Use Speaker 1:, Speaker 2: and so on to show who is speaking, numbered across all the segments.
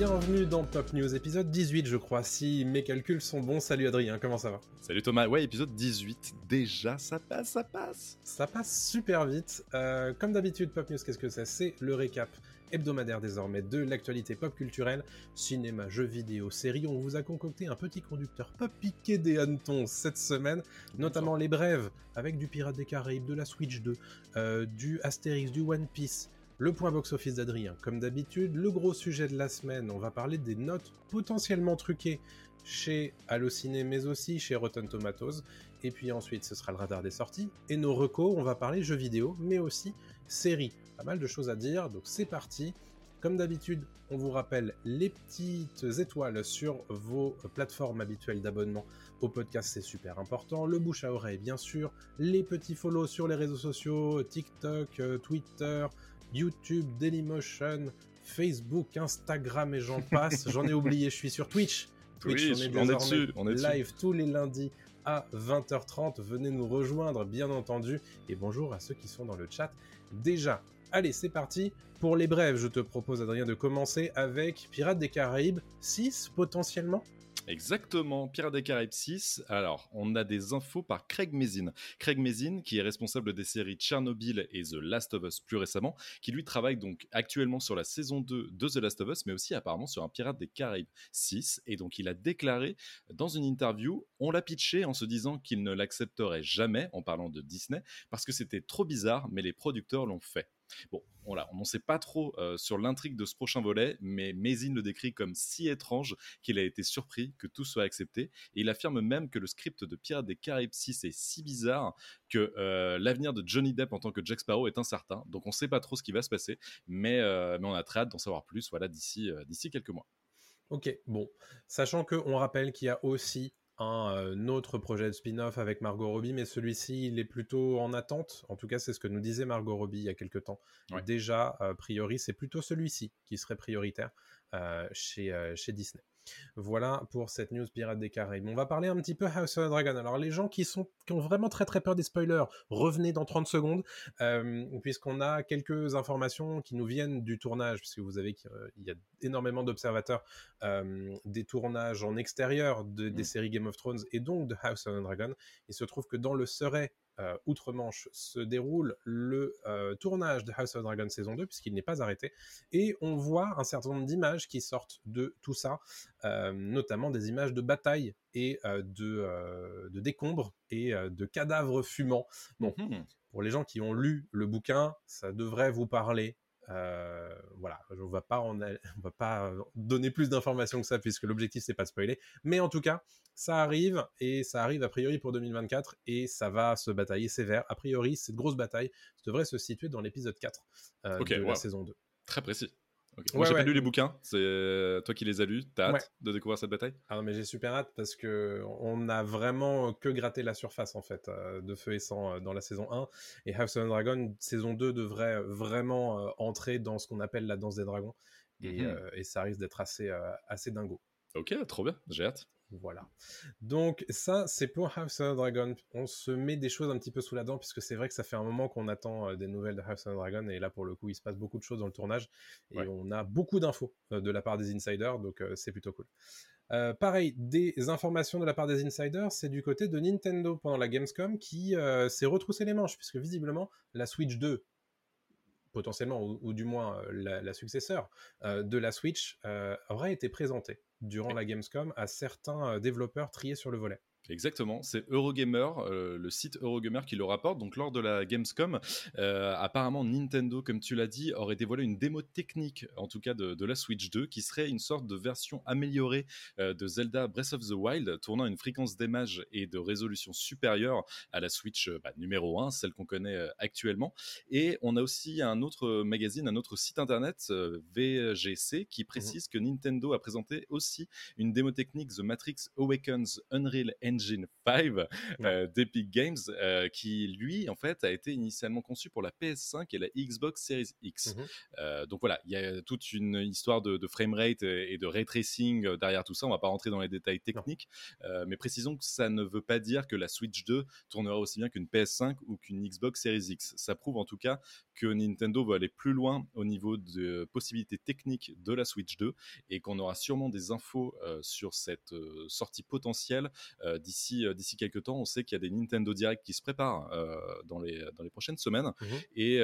Speaker 1: bienvenue dans Pop News, épisode 18 je crois, si mes calculs sont bons. Salut Adrien, comment ça va?
Speaker 2: Salut Thomas, ouais, épisode 18, déjà ça passe, ça passe
Speaker 1: Ça passe super vite. Euh, comme d'habitude, Pop News, qu'est-ce que c'est? C'est le récap hebdomadaire désormais de l'actualité pop culturelle, cinéma, jeux vidéo, séries. On vous a concocté un petit conducteur pas piqué des hannetons cette semaine, notamment les brèves avec du Pirate des Caraïbes, de la Switch 2, euh, du Astérix, du One Piece. Le point box-office d'Adrien, comme d'habitude, le gros sujet de la semaine, on va parler des notes potentiellement truquées chez Allociné, mais aussi chez Rotten Tomatoes. Et puis ensuite, ce sera le radar des sorties. Et nos recos, on va parler jeux vidéo, mais aussi séries. Pas mal de choses à dire, donc c'est parti. Comme d'habitude, on vous rappelle les petites étoiles sur vos plateformes habituelles d'abonnement au podcast, c'est super important. Le bouche à oreille, bien sûr. Les petits follow sur les réseaux sociaux, TikTok, euh, Twitter, YouTube, Dailymotion, Facebook, Instagram et j'en passe. j'en ai oublié, je suis sur Twitch.
Speaker 2: Twitch, on est,
Speaker 1: désormais
Speaker 2: dessus, on est dessus.
Speaker 1: live tous les lundis à 20h30. Venez nous rejoindre, bien entendu. Et bonjour à ceux qui sont dans le chat déjà. Allez, c'est parti. Pour les brèves, je te propose, Adrien, de commencer avec Pirates des Caraïbes 6, potentiellement
Speaker 2: Exactement, Pirates des Caraïbes 6. Alors, on a des infos par Craig Mazin. Craig Mazin, qui est responsable des séries Tchernobyl et The Last of Us plus récemment, qui lui travaille donc actuellement sur la saison 2 de The Last of Us, mais aussi apparemment sur un Pirates des Caraïbes 6. Et donc, il a déclaré dans une interview, on l'a pitché en se disant qu'il ne l'accepterait jamais, en parlant de Disney, parce que c'était trop bizarre, mais les producteurs l'ont fait. Bon, voilà, on n'en sait pas trop euh, sur l'intrigue de ce prochain volet, mais Mazin le décrit comme si étrange qu'il a été surpris que tout soit accepté. Et il affirme même que le script de Pirates des Caraïbes 6 est si bizarre que euh, l'avenir de Johnny Depp en tant que Jack Sparrow est incertain. Donc on ne sait pas trop ce qui va se passer, mais, euh, mais on a très hâte d'en savoir plus voilà, d'ici d'ici quelques mois.
Speaker 1: Ok, bon. Sachant qu'on rappelle qu'il y a aussi un euh, autre projet de spin-off avec Margot Robbie, mais celui-ci, il est plutôt en attente. En tout cas, c'est ce que nous disait Margot Robbie il y a quelques temps.
Speaker 2: Ouais.
Speaker 1: Déjà, a priori, c'est plutôt celui-ci qui serait prioritaire euh, chez, euh, chez Disney. Voilà pour cette news Pirates des Caraïbes. On va parler un petit peu House of the Dragon. Alors les gens qui sont qui ont vraiment très très peur des spoilers, revenez dans 30 secondes euh, puisqu'on a quelques informations qui nous viennent du tournage puisque vous avez qu'il y a énormément d'observateurs euh, des tournages en extérieur de, des
Speaker 2: Mm.
Speaker 1: séries Game of Thrones et donc de House of the Dragon. Il se trouve que dans le Surrey euh, outre-Manche se déroule le euh, tournage de House of Dragon saison 2 puisqu'il n'est pas arrêté et on voit un certain nombre d'images qui sortent de tout ça euh, notamment des images de bataille et de, de décombres et de cadavres fumants. Bon,
Speaker 2: Mhm.
Speaker 1: pour les gens qui ont lu le bouquin, ça devrait vous parler. Euh, voilà, on va pas en a- on va pas euh, donner plus d'informations que ça puisque l'objectif c'est pas de spoiler. Mais en tout cas, ça arrive et ça arrive a priori pour 2024 et ça va se batailler sévère. A priori, cette grosse bataille devrait se situer dans l'épisode 4 euh, de la saison 2.
Speaker 2: Très précis.
Speaker 1: Ouais,
Speaker 2: Moi, j'ai
Speaker 1: ouais.
Speaker 2: pas lu les bouquins, c'est euh, toi qui les as lus, t'as hâte
Speaker 1: Ouais.
Speaker 2: de découvrir cette bataille?
Speaker 1: Ah non, mais j'ai super hâte parce que on a vraiment que gratté la surface en fait euh, de feu et sang euh, dans la saison 1 et House of the Dragon saison 2 devrait vraiment entrer dans ce qu'on appelle la danse des dragons et,
Speaker 2: Mhm.
Speaker 1: euh, et ça risque d'être assez euh, assez dingo.
Speaker 2: Ok, trop bien, j'ai hâte.
Speaker 1: Voilà. Donc ça, c'est pour House of the Dragon. On se met des choses un petit peu sous la dent puisque c'est vrai que ça fait un moment qu'on attend euh, des nouvelles de House of the Dragon et là pour le coup, il se passe beaucoup de choses dans le tournage et
Speaker 2: Ouais.
Speaker 1: on a beaucoup d'infos euh, de la part des insiders, donc euh, c'est plutôt cool. Euh, pareil, des informations de la part des insiders, c'est du côté de Nintendo pendant la Gamescom qui euh, s'est retroussé les manches puisque visiblement la Switch 2 potentiellement, ou, ou du moins euh, la, la successeur euh, de la Switch, euh, aurait été présentée durant la Gamescom à certains développeurs triés sur le volet.
Speaker 2: Exactement, c'est Eurogamer, euh, le site Eurogamer qui le rapporte. Donc lors de la Gamescom, euh, apparemment Nintendo, comme tu l'as dit, aurait dévoilé une démo technique, en tout cas de, de la Switch 2, qui serait une sorte de version améliorée euh, de Zelda Breath of the Wild, tournant une fréquence d'image et de résolution supérieure à la Switch bah, numéro 1, celle qu'on connaît actuellement. Et on a aussi un autre magazine, un autre site internet, VGC, qui précise que Nintendo a présenté aussi une démo technique The Matrix Awakens Unreal Engine 5 euh, d'Epic Games, euh, qui lui, en fait, a été initialement conçu pour la PS5 et la Xbox Series X.
Speaker 1: Mhm.
Speaker 2: Euh, donc voilà, il y a toute une histoire de, de framerate et de ray tracing derrière tout ça. On va pas rentrer dans les détails techniques, mais précisons que ça ne veut pas dire que la Switch 2 tournera aussi bien qu'une PS5 ou qu'une Xbox Series X. Ça prouve en tout cas que Nintendo veut aller plus loin au niveau de possibilités techniques de la Switch 2 et qu'on aura sûrement des infos sur cette sortie potentielle d'ici d'ici quelques temps. On sait qu'il y a des Nintendo Direct qui se préparent dans, les, dans les prochaines semaines
Speaker 1: Mhm.
Speaker 2: et,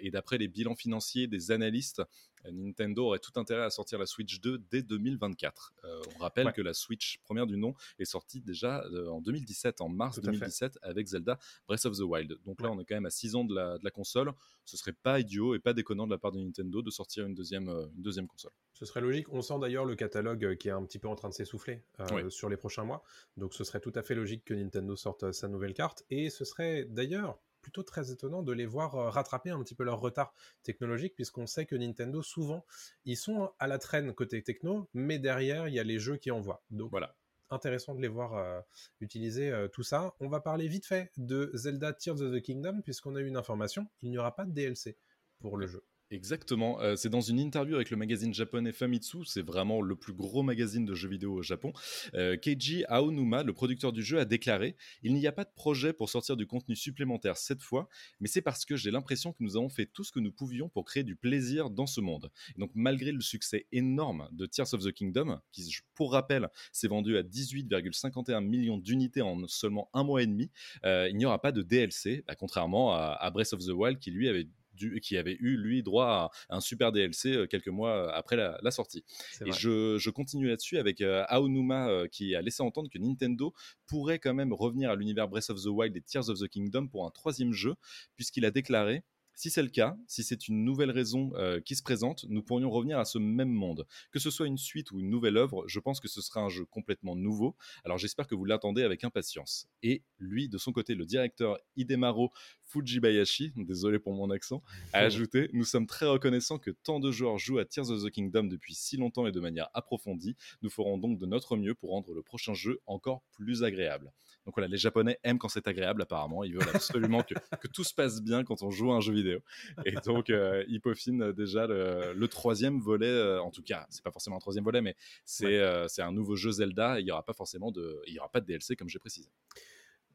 Speaker 2: et d'après les bilans financiers des analystes, Nintendo aurait tout intérêt à sortir la Switch 2 dès 2024. Euh, on rappelle
Speaker 1: Ouais.
Speaker 2: que la Switch première du nom est sortie déjà euh, en 2017, en mars
Speaker 1: Tout à fait.
Speaker 2: 2017, avec Zelda Breath of the Wild. Donc là, on est quand même à 6 ans de la, de la console. Ce serait pas idiot et pas déconnant de la part de Nintendo de sortir une deuxième, euh, une deuxième console.
Speaker 1: Ce serait logique. On sent d'ailleurs le catalogue qui est un petit peu en train de s'essouffler
Speaker 2: Oui.
Speaker 1: sur les prochains mois. Donc ce serait tout à fait logique que Nintendo sorte sa nouvelle carte. Et ce serait d'ailleurs plutôt très étonnant de les voir euh, rattraper un petit peu leur retard technologique, puisqu'on sait que Nintendo, souvent, ils sont à la traîne côté techno, mais derrière, il y a les jeux qui envoient. Donc
Speaker 2: Voilà.
Speaker 1: intéressant de les voir euh, utiliser euh, tout ça. On va parler vite fait de Zelda Tears of the Kingdom, puisqu'on a eu une information, il n'y aura pas de DLC pour le jeu.
Speaker 2: Exactement. Euh, c'est dans une interview avec le magazine japonais Famitsu, c'est vraiment le plus gros magazine de jeux vidéo au Japon. Euh, Keiji Aonuma, le producteur du jeu, a déclaré Il n'y a pas de projet pour sortir du contenu supplémentaire cette fois, mais c'est parce que j'ai l'impression que nous avons fait tout ce que nous pouvions pour créer du plaisir dans ce monde. Et donc, malgré le succès énorme de Tears of the Kingdom, qui, pour rappel, s'est vendu à 18,51 millions d'unités en seulement un mois et demi, euh, il n'y aura pas de DLC, bah, contrairement à Breath of the Wild qui lui avait dû- qui avait eu lui droit à un super DLC euh, quelques mois après la, la sortie. Et je, je continue là-dessus avec euh, Aonuma euh, qui a laissé entendre que Nintendo pourrait quand même revenir à l'univers Breath of the Wild et Tears of the Kingdom pour un troisième jeu, puisqu'il a déclaré si c'est le cas, si c'est une nouvelle raison euh, qui se présente, nous pourrions revenir à ce même monde. Que ce soit une suite ou une nouvelle œuvre, je pense que ce sera un jeu complètement nouveau. Alors j'espère que vous l'attendez avec impatience. Et lui, de son côté, le directeur Hidemaro Fujibayashi, désolé pour mon accent, a ajouté Nous sommes très reconnaissants que tant de joueurs jouent à Tears of the Kingdom depuis si longtemps et de manière approfondie. Nous ferons donc de notre mieux pour rendre le prochain jeu encore plus agréable. Donc voilà, les Japonais aiment quand c'est agréable, apparemment. Ils veulent absolument que, que tout se passe bien quand on joue à un jeu vidéo. Et donc, euh, ils peaufinent déjà le, le troisième volet. euh, en tout cas, c'est pas forcément un troisième volet, mais c'est
Speaker 1: Ouais.
Speaker 2: euh, un nouveau jeu Zelda. Et il n'y aura pas forcément de, il y aura pas de DLC, comme j'ai précisé.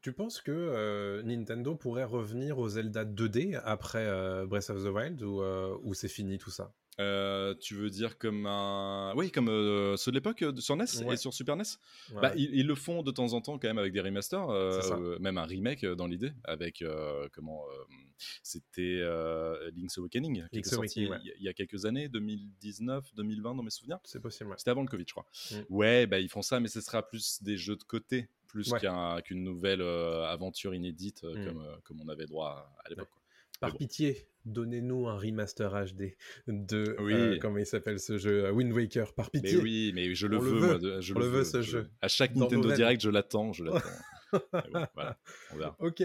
Speaker 1: Tu penses que euh, Nintendo pourrait revenir au Zelda 2D après euh, Breath of the Wild ou, euh, ou c'est fini tout ça?
Speaker 2: Euh, tu veux dire comme un. Oui, comme euh, ceux de l'époque euh, sur NES
Speaker 1: Ouais.
Speaker 2: et sur Super NES
Speaker 1: Ouais.
Speaker 2: Bah, ils, ils le font de temps en temps quand même avec des remasters, même un remake dans l'idée, avec comment c'était Link's Awakening, qui
Speaker 1: Link's
Speaker 2: était sorti
Speaker 1: Awakening, ouais.
Speaker 2: il y a- il y a quelques années, 2019, 2020 dans mes souvenirs.
Speaker 1: C'est possible.
Speaker 2: C'était avant le Covid, je crois.
Speaker 1: Mm.
Speaker 2: Ouais, bah, ils font ça, mais ce sera plus des jeux de côté, plus qu'une nouvelle euh, aventure inédite
Speaker 1: Mm.
Speaker 2: comme, comme on avait droit à, à l'époque.
Speaker 1: Par
Speaker 2: bon.
Speaker 1: pitié, donnez-nous un remaster HD de
Speaker 2: Oui.
Speaker 1: euh, comment il s'appelle ce jeu euh, Wind Waker. Par
Speaker 2: Mais
Speaker 1: pitié.
Speaker 2: oui, mais je le
Speaker 1: On
Speaker 2: veux,
Speaker 1: veut.
Speaker 2: moi, de- je
Speaker 1: On
Speaker 2: le
Speaker 1: veut,
Speaker 2: veux,
Speaker 1: ce
Speaker 2: je-
Speaker 1: jeu.
Speaker 2: À chaque
Speaker 1: Dans
Speaker 2: Nintendo. Direct, je l'attends, je l'attends. Mais bon, voilà, on verra.
Speaker 1: Ok.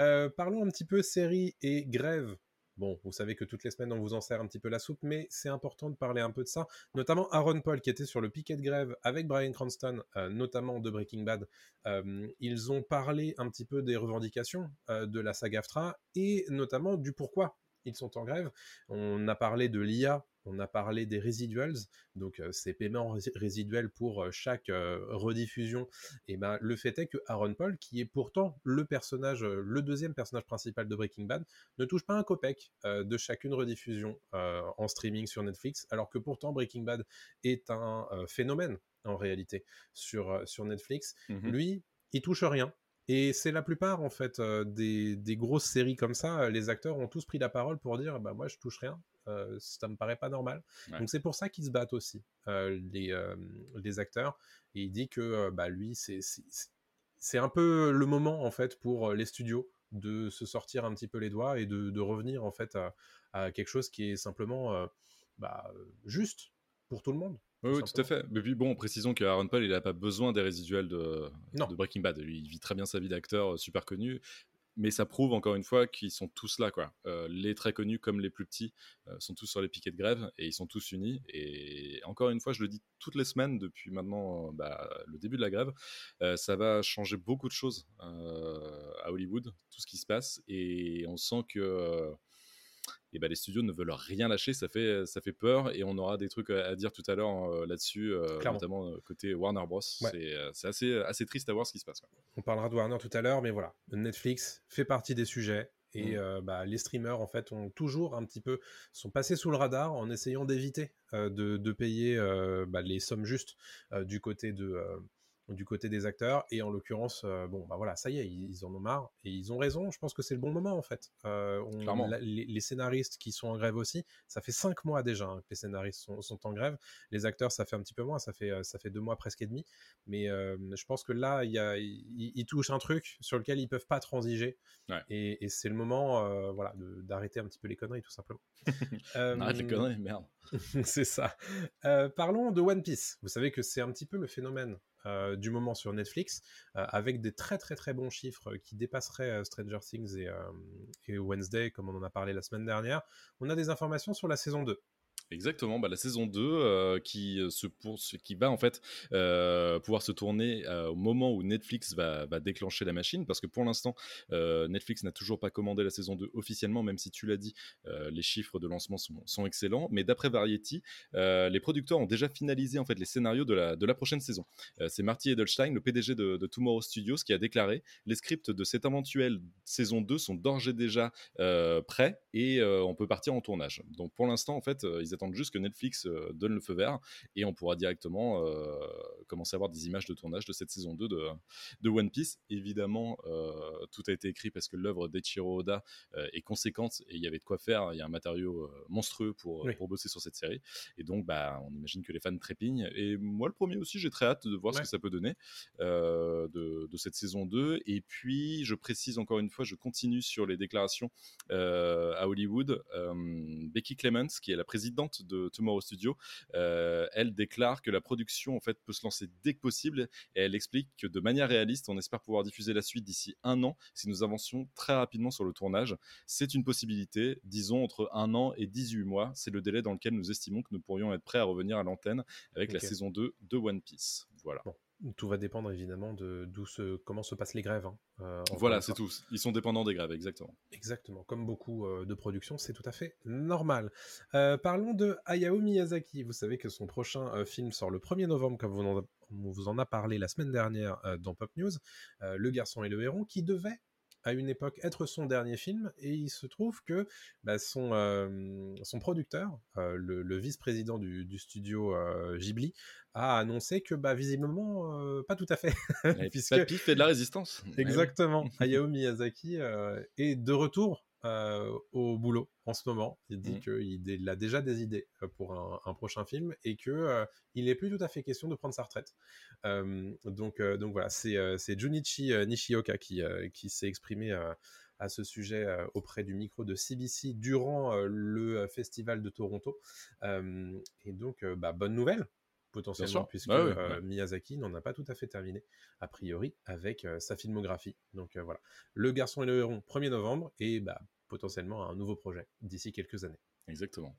Speaker 1: Euh, parlons un petit peu série et grève. Bon, vous savez que toutes les semaines, on vous en sert un petit peu la soupe, mais c'est important de parler un peu de ça. Notamment Aaron Paul, qui était sur le piquet de grève avec Brian Cranston, euh, notamment de Breaking Bad. Euh, ils ont parlé un petit peu des revendications euh, de la saga AFTRA et notamment du pourquoi ils sont en grève. On a parlé de l'IA, on a parlé des residuals, donc euh, ces paiements rés- résiduels pour euh, chaque euh, rediffusion et ben le fait est que Aaron Paul, qui est pourtant le personnage, le deuxième personnage principal de Breaking Bad, ne touche pas un copec de chacune rediffusion en streaming sur Netflix, alors que pourtant Breaking Bad est un phénomène en réalité sur, sur Netflix.
Speaker 2: Mhm.
Speaker 1: Lui, il touche rien. Et c'est la plupart en fait des, des grosses séries comme ça, les acteurs ont tous pris la parole pour dire bah moi je touche rien, euh, ça me paraît pas normal.
Speaker 2: Ouais.
Speaker 1: Donc c'est pour ça qu'ils se battent aussi euh, les, euh, les acteurs. Et il dit que euh, bah lui c'est un peu le moment en fait pour les studios de se sortir un petit peu les doigts et de, de revenir en fait à, à quelque chose qui est simplement bah, juste pour tout le monde.
Speaker 2: Oui, oui, tout à fait. Mais puis bon, précisons que Aaron Paul, il n'a pas besoin des résiduels de, de Breaking Bad. Lui, il vit très bien sa vie d'acteur super connu. Mais ça prouve encore une fois qu'ils sont tous là. Quoi. Euh, les très connus comme les plus petits euh, sont tous sur les piquets de grève et ils sont tous unis. Et encore une fois, je le dis toutes les semaines depuis maintenant bah, le début de la grève, euh, ça va changer beaucoup de choses à Hollywood, tout ce qui se passe. Et on sent que et bah, les studios ne veulent rien lâcher, ça fait, ça fait peur et on aura des trucs à, dire tout à l'heure là-dessus, notamment côté Warner Bros. C'est assez, assez triste à voir ce qui se passe.
Speaker 1: On parlera de Warner tout à l'heure, mais voilà, Netflix fait partie des sujets. Et mmh. bah, les streamers, en fait, ont toujours un petit peu sont passés sous le radar en essayant d'éviter de, de, payer bah, les sommes justes du côté de, du côté des acteurs. Et en l'occurrence, euh, bon, bah voilà, ça y est, ils, en ont marre et ils ont raison. Je pense que c'est le bon moment en fait. Euh, les, scénaristes qui sont en grève aussi, ça fait cinq mois déjà hein, que les scénaristes sont, en grève. Les acteurs, ça fait un petit peu moins, ça fait euh, ça fait deux mois presque et demi. Mais je pense que là, il y a, ils, touchent un truc sur lequel ils peuvent pas transiger. Et, c'est le moment, voilà, d'arrêter un petit peu les conneries tout simplement.
Speaker 2: Arrête les conneries, merde.
Speaker 1: c'est ça. parlons de One Piece. Vous savez que c'est un petit peu le phénomène euh, du moment sur Netflix, euh, avec des très très très bons chiffres qui dépasseraient euh, Stranger Things et, et, Wednesday, comme on en a parlé la semaine dernière. On a des informations sur la saison 2.
Speaker 2: Exactement, bah, la saison 2 euh, qui, euh, se pour, qui va en fait euh, pouvoir se tourner au moment où Netflix va, déclencher la machine, parce que pour l'instant, Netflix n'a toujours pas commandé la saison 2 officiellement, même si tu l'as dit, les chiffres de lancement sont, sont excellents. Mais d'après Variety, les producteurs ont déjà finalisé en fait les scénarios de la, de la prochaine saison. C'est Marty Edelstein, le PDG de, de, Tomorrow Studios, qui a déclaré les scripts de cette éventuelle saison 2 sont d'ores déjà prêts et on peut partir en tournage. Donc pour l'instant, en fait, attendent juste que Netflix euh, donne le feu vert et on pourra directement euh, commencer à voir des images de tournage de cette saison 2 de, de One Piece. Évidemment, euh, tout a été écrit parce que l'œuvre d'Eichiro Oda est conséquente et il y avait de quoi faire. Il y a un matériau monstrueux pour, pour bosser sur cette série. Et donc, bah, on imagine que les fans trépignent. Et moi, le premier aussi, j'ai très hâte de voir ce que ça peut donner de, de, cette saison 2. Et puis, je précise encore une fois, je continue sur les déclarations à Hollywood. Becky Clements, qui est la présidente de Tomorrow Studio, euh, elle déclare que la production en fait peut se lancer dès que possible et elle explique que de manière réaliste, on espère pouvoir diffuser la suite d'ici un an si nous avancions très rapidement sur le tournage. C'est une possibilité, disons entre un an et 18 mois. C'est le délai dans lequel nous estimons que nous pourrions être prêts à revenir à l'antenne avec la saison 2 de One Piece. Voilà.
Speaker 1: Tout va dépendre évidemment de d'où se, comment se passent les grèves. Hein,
Speaker 2: euh, voilà, c'est tout. Ils sont dépendants des grèves, exactement.
Speaker 1: Exactement. Comme beaucoup euh, de productions, c'est tout à fait normal. Euh, parlons de Hayao Miyazaki. Vous savez que son prochain film sort le 1er novembre, comme vous en, on vous en a parlé la semaine dernière dans Pop News. le garçon et le héron, qui devait à une époque être son dernier film et il se trouve que bah, son, euh, son producteur, euh, le, vice-président du, studio euh, Ghibli, a annoncé que bah, visiblement pas tout à fait.
Speaker 2: Puisque... Papy fait de la résistance.
Speaker 1: Exactement. Hayao Miyazaki est de retour euh, au boulot en ce moment. Il dit mmh. qu'il a déjà des idées euh, pour un, prochain film et que euh, il n'est plus tout à fait question de prendre sa retraite. donc, donc voilà, c'est Junichi Nishioka qui, qui s'est exprimé à ce sujet auprès du micro de CBC durant le festival de Toronto. et donc, bah, bonne nouvelle potentiellement, puisque bah euh, Miyazaki n'en a pas tout à fait terminé, a priori, avec euh, sa filmographie. Donc euh, voilà. Le garçon et le héron, 1er novembre, et bah, potentiellement un nouveau projet d'ici quelques années.
Speaker 2: Exactement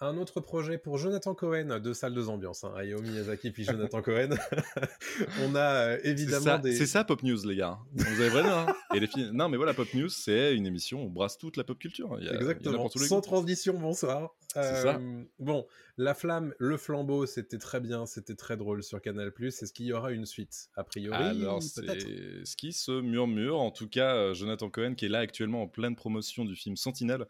Speaker 1: un autre projet pour Jonathan Cohen de salle de ambiance, hein, Hayao Miyazaki puis Jonathan Cohen. on a euh, évidemment des.
Speaker 2: C'est ça Pop News, les gars. Vous avez vraiment. Hein. Et les Non, mais voilà, Pop News, c'est une émission où on brasse toute la pop culture.
Speaker 1: Exactement. Sans transition, bonsoir.
Speaker 2: C'est ça.
Speaker 1: Euh, bon, La Flamme, le flambeau, c'était très bien, c'était très drôle sur Canal+. Est-ce qu'il y aura une suite A priori,
Speaker 2: Alors, c'est ce qui se murmure. En tout cas, euh, Jonathan Cohen, qui est là actuellement en pleine promotion du film Sentinelle,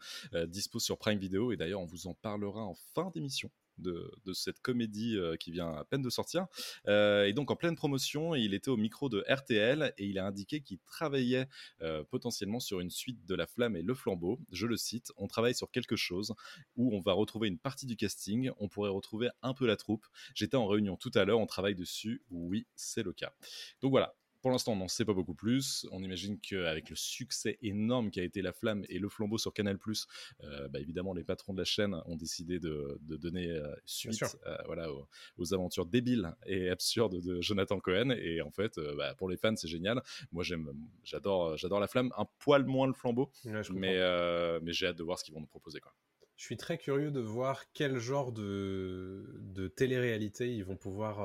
Speaker 2: dispose sur Prime Video. Et d'ailleurs, on vous en parlera en fin d'émission. De, cette comédie euh, qui vient à peine de sortir. Euh, et donc en pleine promotion, il était au micro de RTL et il a indiqué qu'il travaillait euh, potentiellement sur une suite de La Flamme et Le Flambeau. Je le cite, on travaille sur quelque chose où on va retrouver une partie du casting, on pourrait retrouver un peu la troupe. J'étais en réunion tout à l'heure, on travaille dessus, oui, c'est le cas. Donc voilà, pour l'instant, on n'en sait pas beaucoup plus. On imagine qu'avec le succès énorme qui a été La Flamme et le flambeau sur Canal+, euh, bah, évidemment, les patrons de la chaîne ont décidé de, de donner euh, suite euh, voilà, aux, aventures débiles et absurdes de Jonathan Cohen. Et en fait, euh, bah, pour les fans, c'est génial. Moi, j'aime, j'adore, j'adore La Flamme. Un poil moins le flambeau, mais, mais j'ai hâte de voir ce qu'ils vont nous proposer. Quoi.
Speaker 1: Je suis très curieux de voir quel genre de, de télé-réalité ils vont pouvoir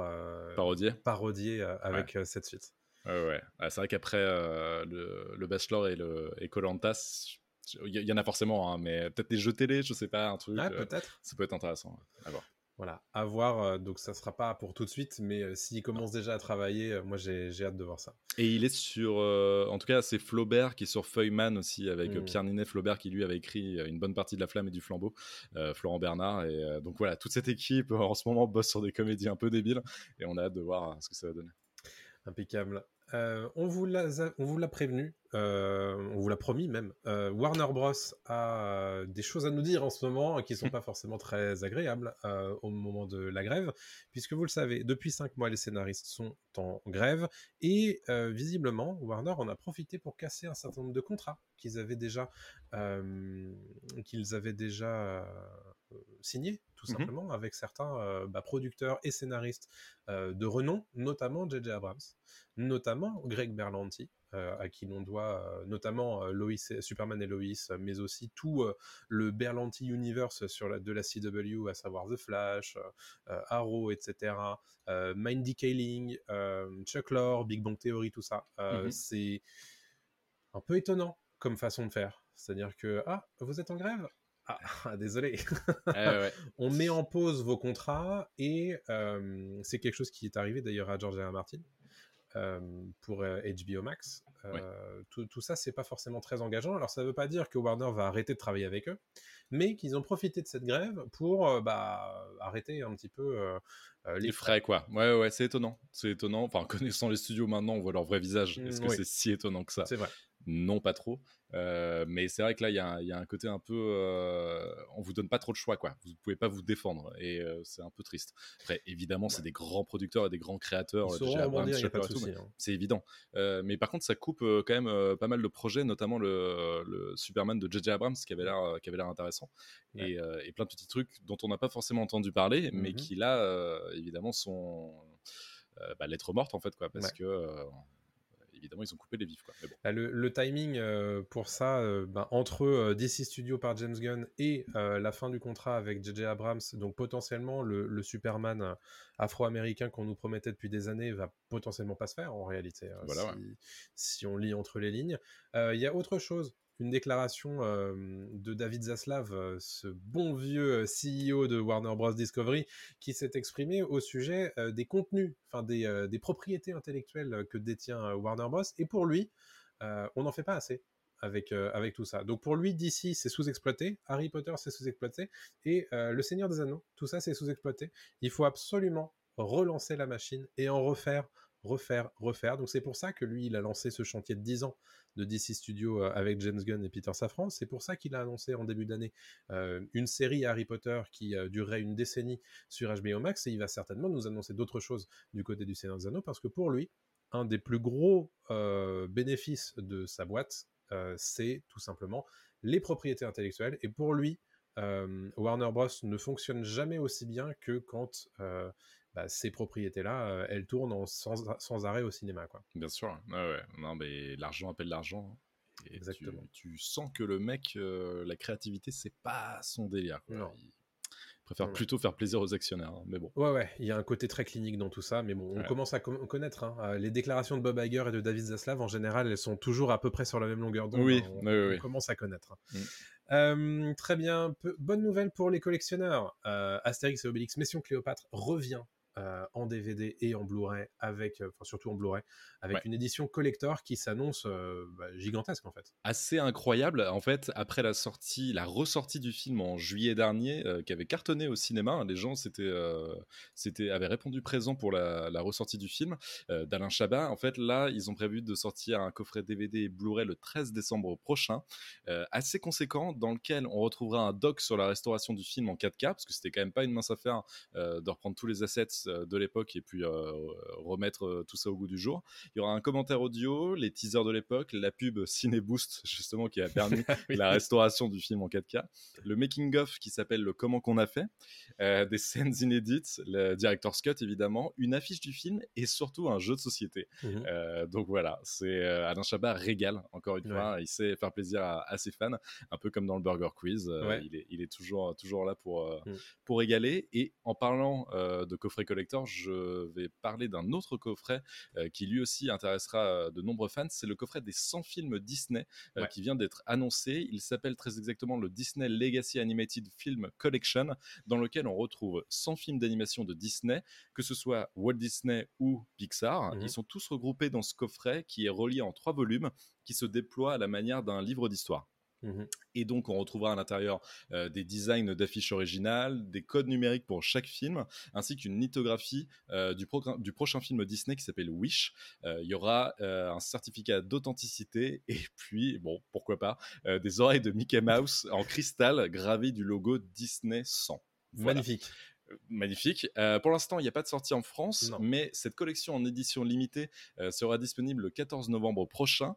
Speaker 2: parodier,
Speaker 1: parodier avec cette suite.
Speaker 2: Ouais, ouais. Ah, c'est vrai qu'après euh, le, le, Bachelor et le et Colantas, il y, en a forcément, hein, mais peut-être des jeux télé, je sais pas, un truc.
Speaker 1: Ah, peut-être.
Speaker 2: ça peut être intéressant. À voir.
Speaker 1: Voilà, à voir. Euh, donc ça sera pas pour tout de suite, mais s'il commence déjà à travailler, moi j'ai hâte de voir ça.
Speaker 2: Et il est sur, en tout cas, c'est Flaubert qui est sur Feuilleman aussi, avec mmh. Pierre Ninet Flaubert qui lui avait écrit une bonne partie de La Flamme et du Flambeau, Florent Bernard. Et donc voilà, toute cette équipe en ce moment bosse sur des comédies un peu débiles, et on a hâte de voir ce que ça va donner.
Speaker 1: Impeccable. Euh, on vous l'a prévenu, euh, on vous l'a promis même. Euh, Warner Bros a des choses à nous dire en ce moment qui sont pas forcément très agréables au moment de la grève, puisque vous le savez, depuis cinq mois les scénaristes sont en grève et visiblement Warner en a profité pour casser un certain nombre de contrats qu'ils avaient déjà qu'ils avaient déjà signés tout mmh simplement avec certains bah, producteurs et scénaristes de renom, notamment J.J. Abrams notamment Greg Berlanti, euh, à qui l'on doit euh, notamment euh, Lois, Superman et Lois, mais aussi tout le Berlanti Universe sur la, de la CW, à savoir The Flash, Arrow, etc., Mindy Kaling, Chuck Lorre, Big Bang Theory, tout ça. Mm-hmm. C'est un peu étonnant comme façon de faire. C'est-à-dire que, ah, vous êtes en grève? Ah, désolé. On met en pause vos contrats et c'est quelque chose qui est arrivé d'ailleurs à George R. Martin. Euh, pour HBO euh, Max. Euh, tout, tout, ça, c'est pas forcément très engageant. Alors, ça veut pas dire que Warner va arrêter de travailler avec eux, mais qu'ils ont profité de cette grève pour bah, arrêter un petit peu
Speaker 2: les, frais. quoi. Ouais, ouais, c'est étonnant. C'est étonnant. Enfin, connaissant les studios maintenant, on voit leur vrai visage. Est-ce que c'est si étonnant que ça?
Speaker 1: C'est vrai.
Speaker 2: Non, pas trop. Euh, mais c'est vrai que là, il y, y, a un côté un peu. Euh, on vous donne pas trop de choix, quoi. Vous pouvez pas vous défendre. Et euh, c'est un peu triste. Après, évidemment, c'est des grands producteurs et des grands créateurs. C'est évident. mais par contre, ça coupe quand même pas mal de projets, notamment le, le Superman de J.J. Abrams, qui avait l'air intéressant. Et, et, plein de petits trucs dont on n'a pas forcément entendu parler, mais mm-hmm. qui là, évidemment, sont. Bah, mortes en fait quoi parce que évidemment, ils ont coupé les vifs.
Speaker 1: Bah, le, timing euh, pour ça, euh, ben, entre euh, DC Studio par James Gunn et la fin du contrat avec J.J. Abrams, donc potentiellement le, Superman afro-américain qu'on nous promettait depuis des années va potentiellement pas se faire en réalité, hein, si, on lit entre les lignes. Il y a autre chose une déclaration de David Zaslav, ce bon vieux CEO de Warner Bros. Discovery, qui s'est exprimé au sujet des contenus, enfin des, des, propriétés intellectuelles que détient Warner Bros. Et pour lui, on n'en fait pas assez. Avec, avec tout ça. Donc pour lui, DC, c'est sous-exploité, Harry Potter, c'est sous-exploité, et Le Seigneur des Anneaux, tout ça, c'est sous-exploité. Il faut absolument relancer la machine et en refaire refaire, refaire. Donc c'est pour ça que lui, il a lancé ce chantier de 10 ans de DC Studio euh, avec James Gunn et Peter Safran. C'est pour ça qu'il a annoncé en début d'année euh, une série Harry Potter qui euh, durerait une décennie sur HBO Max et il va certainement nous annoncer d'autres choses du côté du Seigneur des Anneaux parce que pour lui, un des plus gros bénéfices de sa boîte, c'est tout simplement les propriétés intellectuelles et pour lui, Warner Bros ne fonctionne jamais aussi bien que quand bah, ces propriétés-là, euh, elles tournent sans, arrêt au cinéma. Quoi.
Speaker 2: Bien sûr, Non, mais l'argent appelle l'argent. Exactement. Tu, sens que le mec, euh, la créativité, c'est pas son délire. Non. Il préfère plutôt faire plaisir aux actionnaires. Hein, mais bon.
Speaker 1: Ouais, ouais, il y a un côté très clinique dans tout ça, mais bon, on commence à connaître. Hein. Euh, les déclarations de Bob Iger et de David Zaslav, en général, elles sont toujours à peu près sur la même longueur d'onde.
Speaker 2: Oui,
Speaker 1: hein.
Speaker 2: on,
Speaker 1: commence à connaître. Mm. très bien. bonne nouvelle pour les collectionneurs. Astérix et Obélix Mission Cléopâtre revient euh, en DVD et en Blu-ray, avec, euh, enfin surtout en Blu-ray, avec une édition collector qui s'annonce euh, bah, gigantesque en fait.
Speaker 2: Assez incroyable. En fait, après la sortie, la ressortie du film en juillet dernier, qui avait cartonné au cinéma, hein, les gens c'était, avaient répondu présent pour la, ressortie du film d'Alain Chabat. En fait, là, ils ont prévu de sortir un coffret DVD et Blu-ray le 13 décembre prochain, assez conséquent, dans lequel on retrouvera un doc sur la restauration du film en 4K, parce que c'était quand même pas une mince affaire de reprendre tous les assets comics de l'époque et puis remettre tout ça au goût du jour. Il y aura un commentaire audio, les teasers de l'époque, la pub Cineboost justement qui a permis la restauration du film en 4K, le making of qui s'appelle le comment qu'on a fait, des scènes inédites, le director's cut évidemment, une affiche du film et surtout un jeu de société. Mmh donc voilà, c'est Alain Chabat régale encore une fois, il sait faire plaisir à, ses fans, un peu comme dans le Burger Quiz, il, est, il, est, toujours toujours là pour mmh. pour régaler. Et en parlant de coffret collector, je vais parler d'un autre coffret qui lui aussi intéressera de nombreux fans. C'est le coffret des 100 films Disney qui vient d'être annoncé. Il s'appelle très exactement le Disney Legacy Animated Film Collection, dans lequel on retrouve 100 films d'animation de Disney, que ce soit Walt Disney ou Pixar. Mmh Ils sont tous regroupés dans ce coffret qui est relié en trois volumes, qui se déploie à la manière d'un livre d'histoire. Mmh et donc, on retrouvera à l'intérieur euh, des designs d'affiches originales, des codes numériques pour chaque film, ainsi qu'une lithographie euh, du, du, prochain film Disney qui s'appelle Wish. Euh, il y aura un certificat d'authenticité et puis, bon, pourquoi pas, des oreilles de Mickey Mouse en cristal gravées du logo Disney 100.
Speaker 1: Magnifique
Speaker 2: magnifique. pour l'instant, il n'y a pas de sortie en France, mais cette collection en édition limitée sera disponible le 14 novembre prochain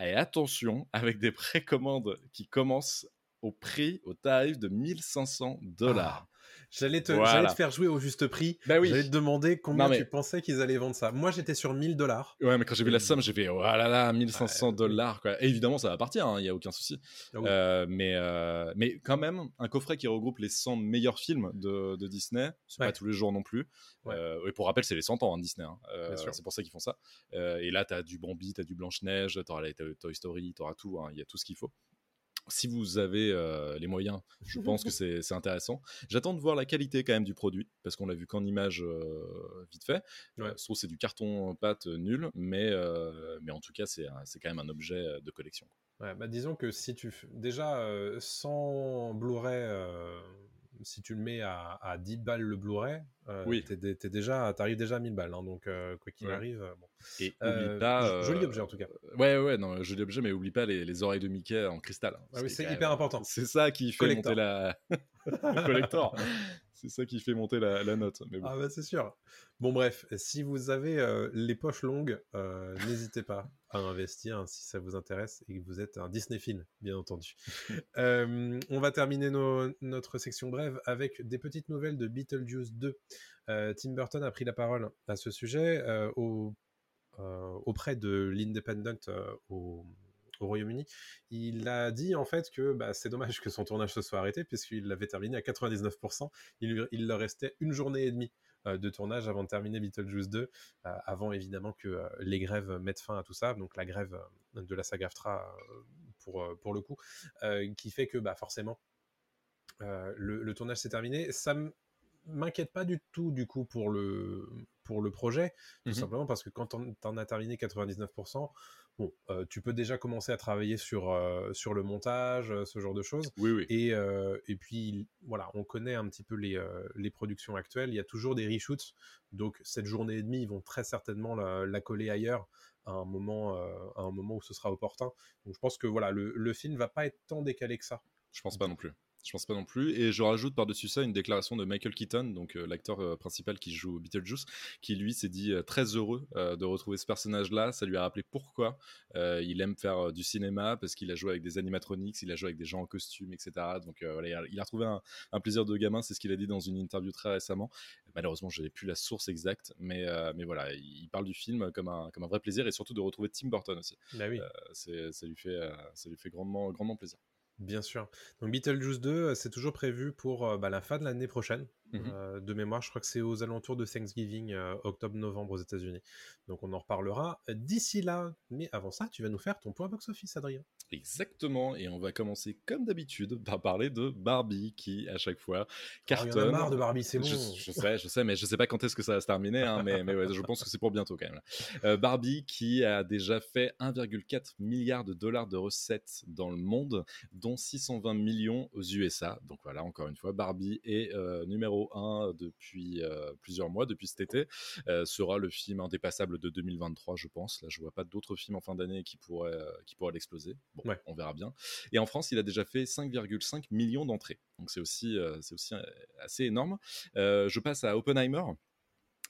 Speaker 2: et attention, avec des précommandes qui commencent au prix, au tarif de 1500 dollars. Ah.
Speaker 1: J'allais te, te, faire jouer au juste prix. Bah oui. J'allais te demander combien tu pensais qu'ils allaient vendre ça. Moi, j'étais sur 1000 dollars.
Speaker 2: Ouais, mais quand j'ai vu la somme, j'ai fait oh là là, 1500 dollars. quoi. évidemment, ça va partir, il hein, n'y a aucun souci. Ah euh, mais, euh, mais quand même, un coffret qui regroupe les 100 meilleurs films de, de Disney, c'est pas tous les jours non plus. Euh, et pour rappel, c'est les 100 ans, hein, Disney. Hein. c'est pour ça qu'ils font ça. et là, tu as du Bambi, tu as du Blanche-Neige, tu auras Toy Story, tu auras tout. Il y a tout ce qu'il faut si vous avez euh, les moyens, je pense que c'est intéressant. J'attends de voir la qualité quand même du produit, parce qu'on l'a vu qu'en image euh, vite fait. Ouais. Euh, c'est du carton pâte nul, mais, mais en tout cas, c'est quand même un objet de collection.
Speaker 1: Ouais, bah disons que si tu... Déjà, sans Blu-ray si tu le mets à, à 10 balles le Blu-ray, euh, oui. t'es, déjà, t'arrives déjà à 1000 balles. Hein, donc, euh, quoi qu'il arrive. Euh, bon.
Speaker 2: Et oublie pas.
Speaker 1: Joli objet en tout cas.
Speaker 2: Ouais, ouais, non, joli objet, mais oublie pas les, les oreilles de Mickey en cristal.
Speaker 1: Ah oui, c'est hyper important.
Speaker 2: C'est ça qui fait monter la. collector. C'est ça qui fait monter la, note.
Speaker 1: Ah bah c'est sûr. Bon bref, si vous avez euh, les poches longues, euh, n'hésitez pas à investir hein, si ça vous intéresse et que vous êtes un Disney film, bien entendu. Euh, on va terminer notre section brève avec des petites nouvelles de Beetlejuice 2. Tim Burton a pris la parole à ce sujet auprès de l'Independent au au Royaume-Uni, il a dit en fait que bah, c'est dommage que son tournage se soit arrêté puisqu'il l'avait terminé à 99%. Il, leur restait une journée et demie euh, de tournage avant de terminer Beetlejuice 2, euh, avant évidemment que euh, les grèves mettent fin à tout ça, donc la grève de la SAG-AFTRA pour, pour le coup, qui fait que bah, forcément le, tournage s'est terminé. Ça m'inquiète pas du tout du coup pour le, pour le projet, tout mmh simplement parce que quand on en as terminé 99%, bon, euh, tu peux déjà commencer à travailler sur, euh, sur le montage, euh, ce genre de choses.
Speaker 2: Oui, oui.
Speaker 1: Et, et puis, voilà, on connaît un petit peu les, les productions actuelles. Il y a toujours des reshoots. Donc, cette journée et demie, ils vont très certainement la, coller ailleurs à un, moment, à un moment où ce sera opportun. Donc, je pense que voilà, le, le film va pas être tant décalé que ça.
Speaker 2: Je pense pas non plus. Je pense pas non plus. Et je rajoute par-dessus ça une déclaration de Michael Keaton, donc euh, l'acteur euh, principal qui joue Beetlejuice, qui lui s'est dit euh, très heureux de retrouver ce personnage-là. Ça lui a rappelé pourquoi il aime faire du cinéma, parce qu'il a joué avec des animatronics, il a joué avec des gens en costume, etc. Donc voilà, il a, retrouvé un, plaisir de gamin, c'est ce qu'il a dit dans une interview très récemment. Malheureusement, je n'ai plus la source exacte, mais, mais voilà, il parle du film comme un, comme un vrai plaisir et surtout de retrouver Tim Burton aussi.
Speaker 1: Bah oui.
Speaker 2: ça, lui fait, ça lui fait grandement, grandement plaisir.
Speaker 1: Bien sûr. Donc Beetlejuice 2, euh, c'est toujours prévu pour euh, bah, la fin de l'année prochaine. Mmh euh, de mémoire, je crois que c'est aux alentours de Thanksgiving, octobre-novembre aux États-Unis. Donc on en reparlera d'ici là. Mais avant ça, tu vas nous faire ton point box-office, Adrien.
Speaker 2: Exactement. Et on va commencer comme d'habitude par parler de Barbie, qui à chaque fois cartonne.
Speaker 1: Oh, il y en a marre de Barbie, c'est bon.
Speaker 2: Je, sais, je sais, mais je sais pas quand est-ce que ça va se terminer. Hein, mais, mais ouais, je pense que c'est pour bientôt quand même. Barbie qui a déjà fait 1,4 milliard de dollars de recettes dans le monde, dont 620 millions aux USA. Donc voilà, encore une fois, Barbie est numéro 1 depuis plusieurs mois, depuis cet été. sera le film indépassable de 2023, je pense. Là, je vois pas d'autres films en fin d'année qui pourraient, qui pourraient l'exploser. Bon, on verra bien. Et en France, il a déjà fait 5,5 millions d'entrées. Donc c'est aussi, c'est aussi assez énorme. je passe à Oppenheimer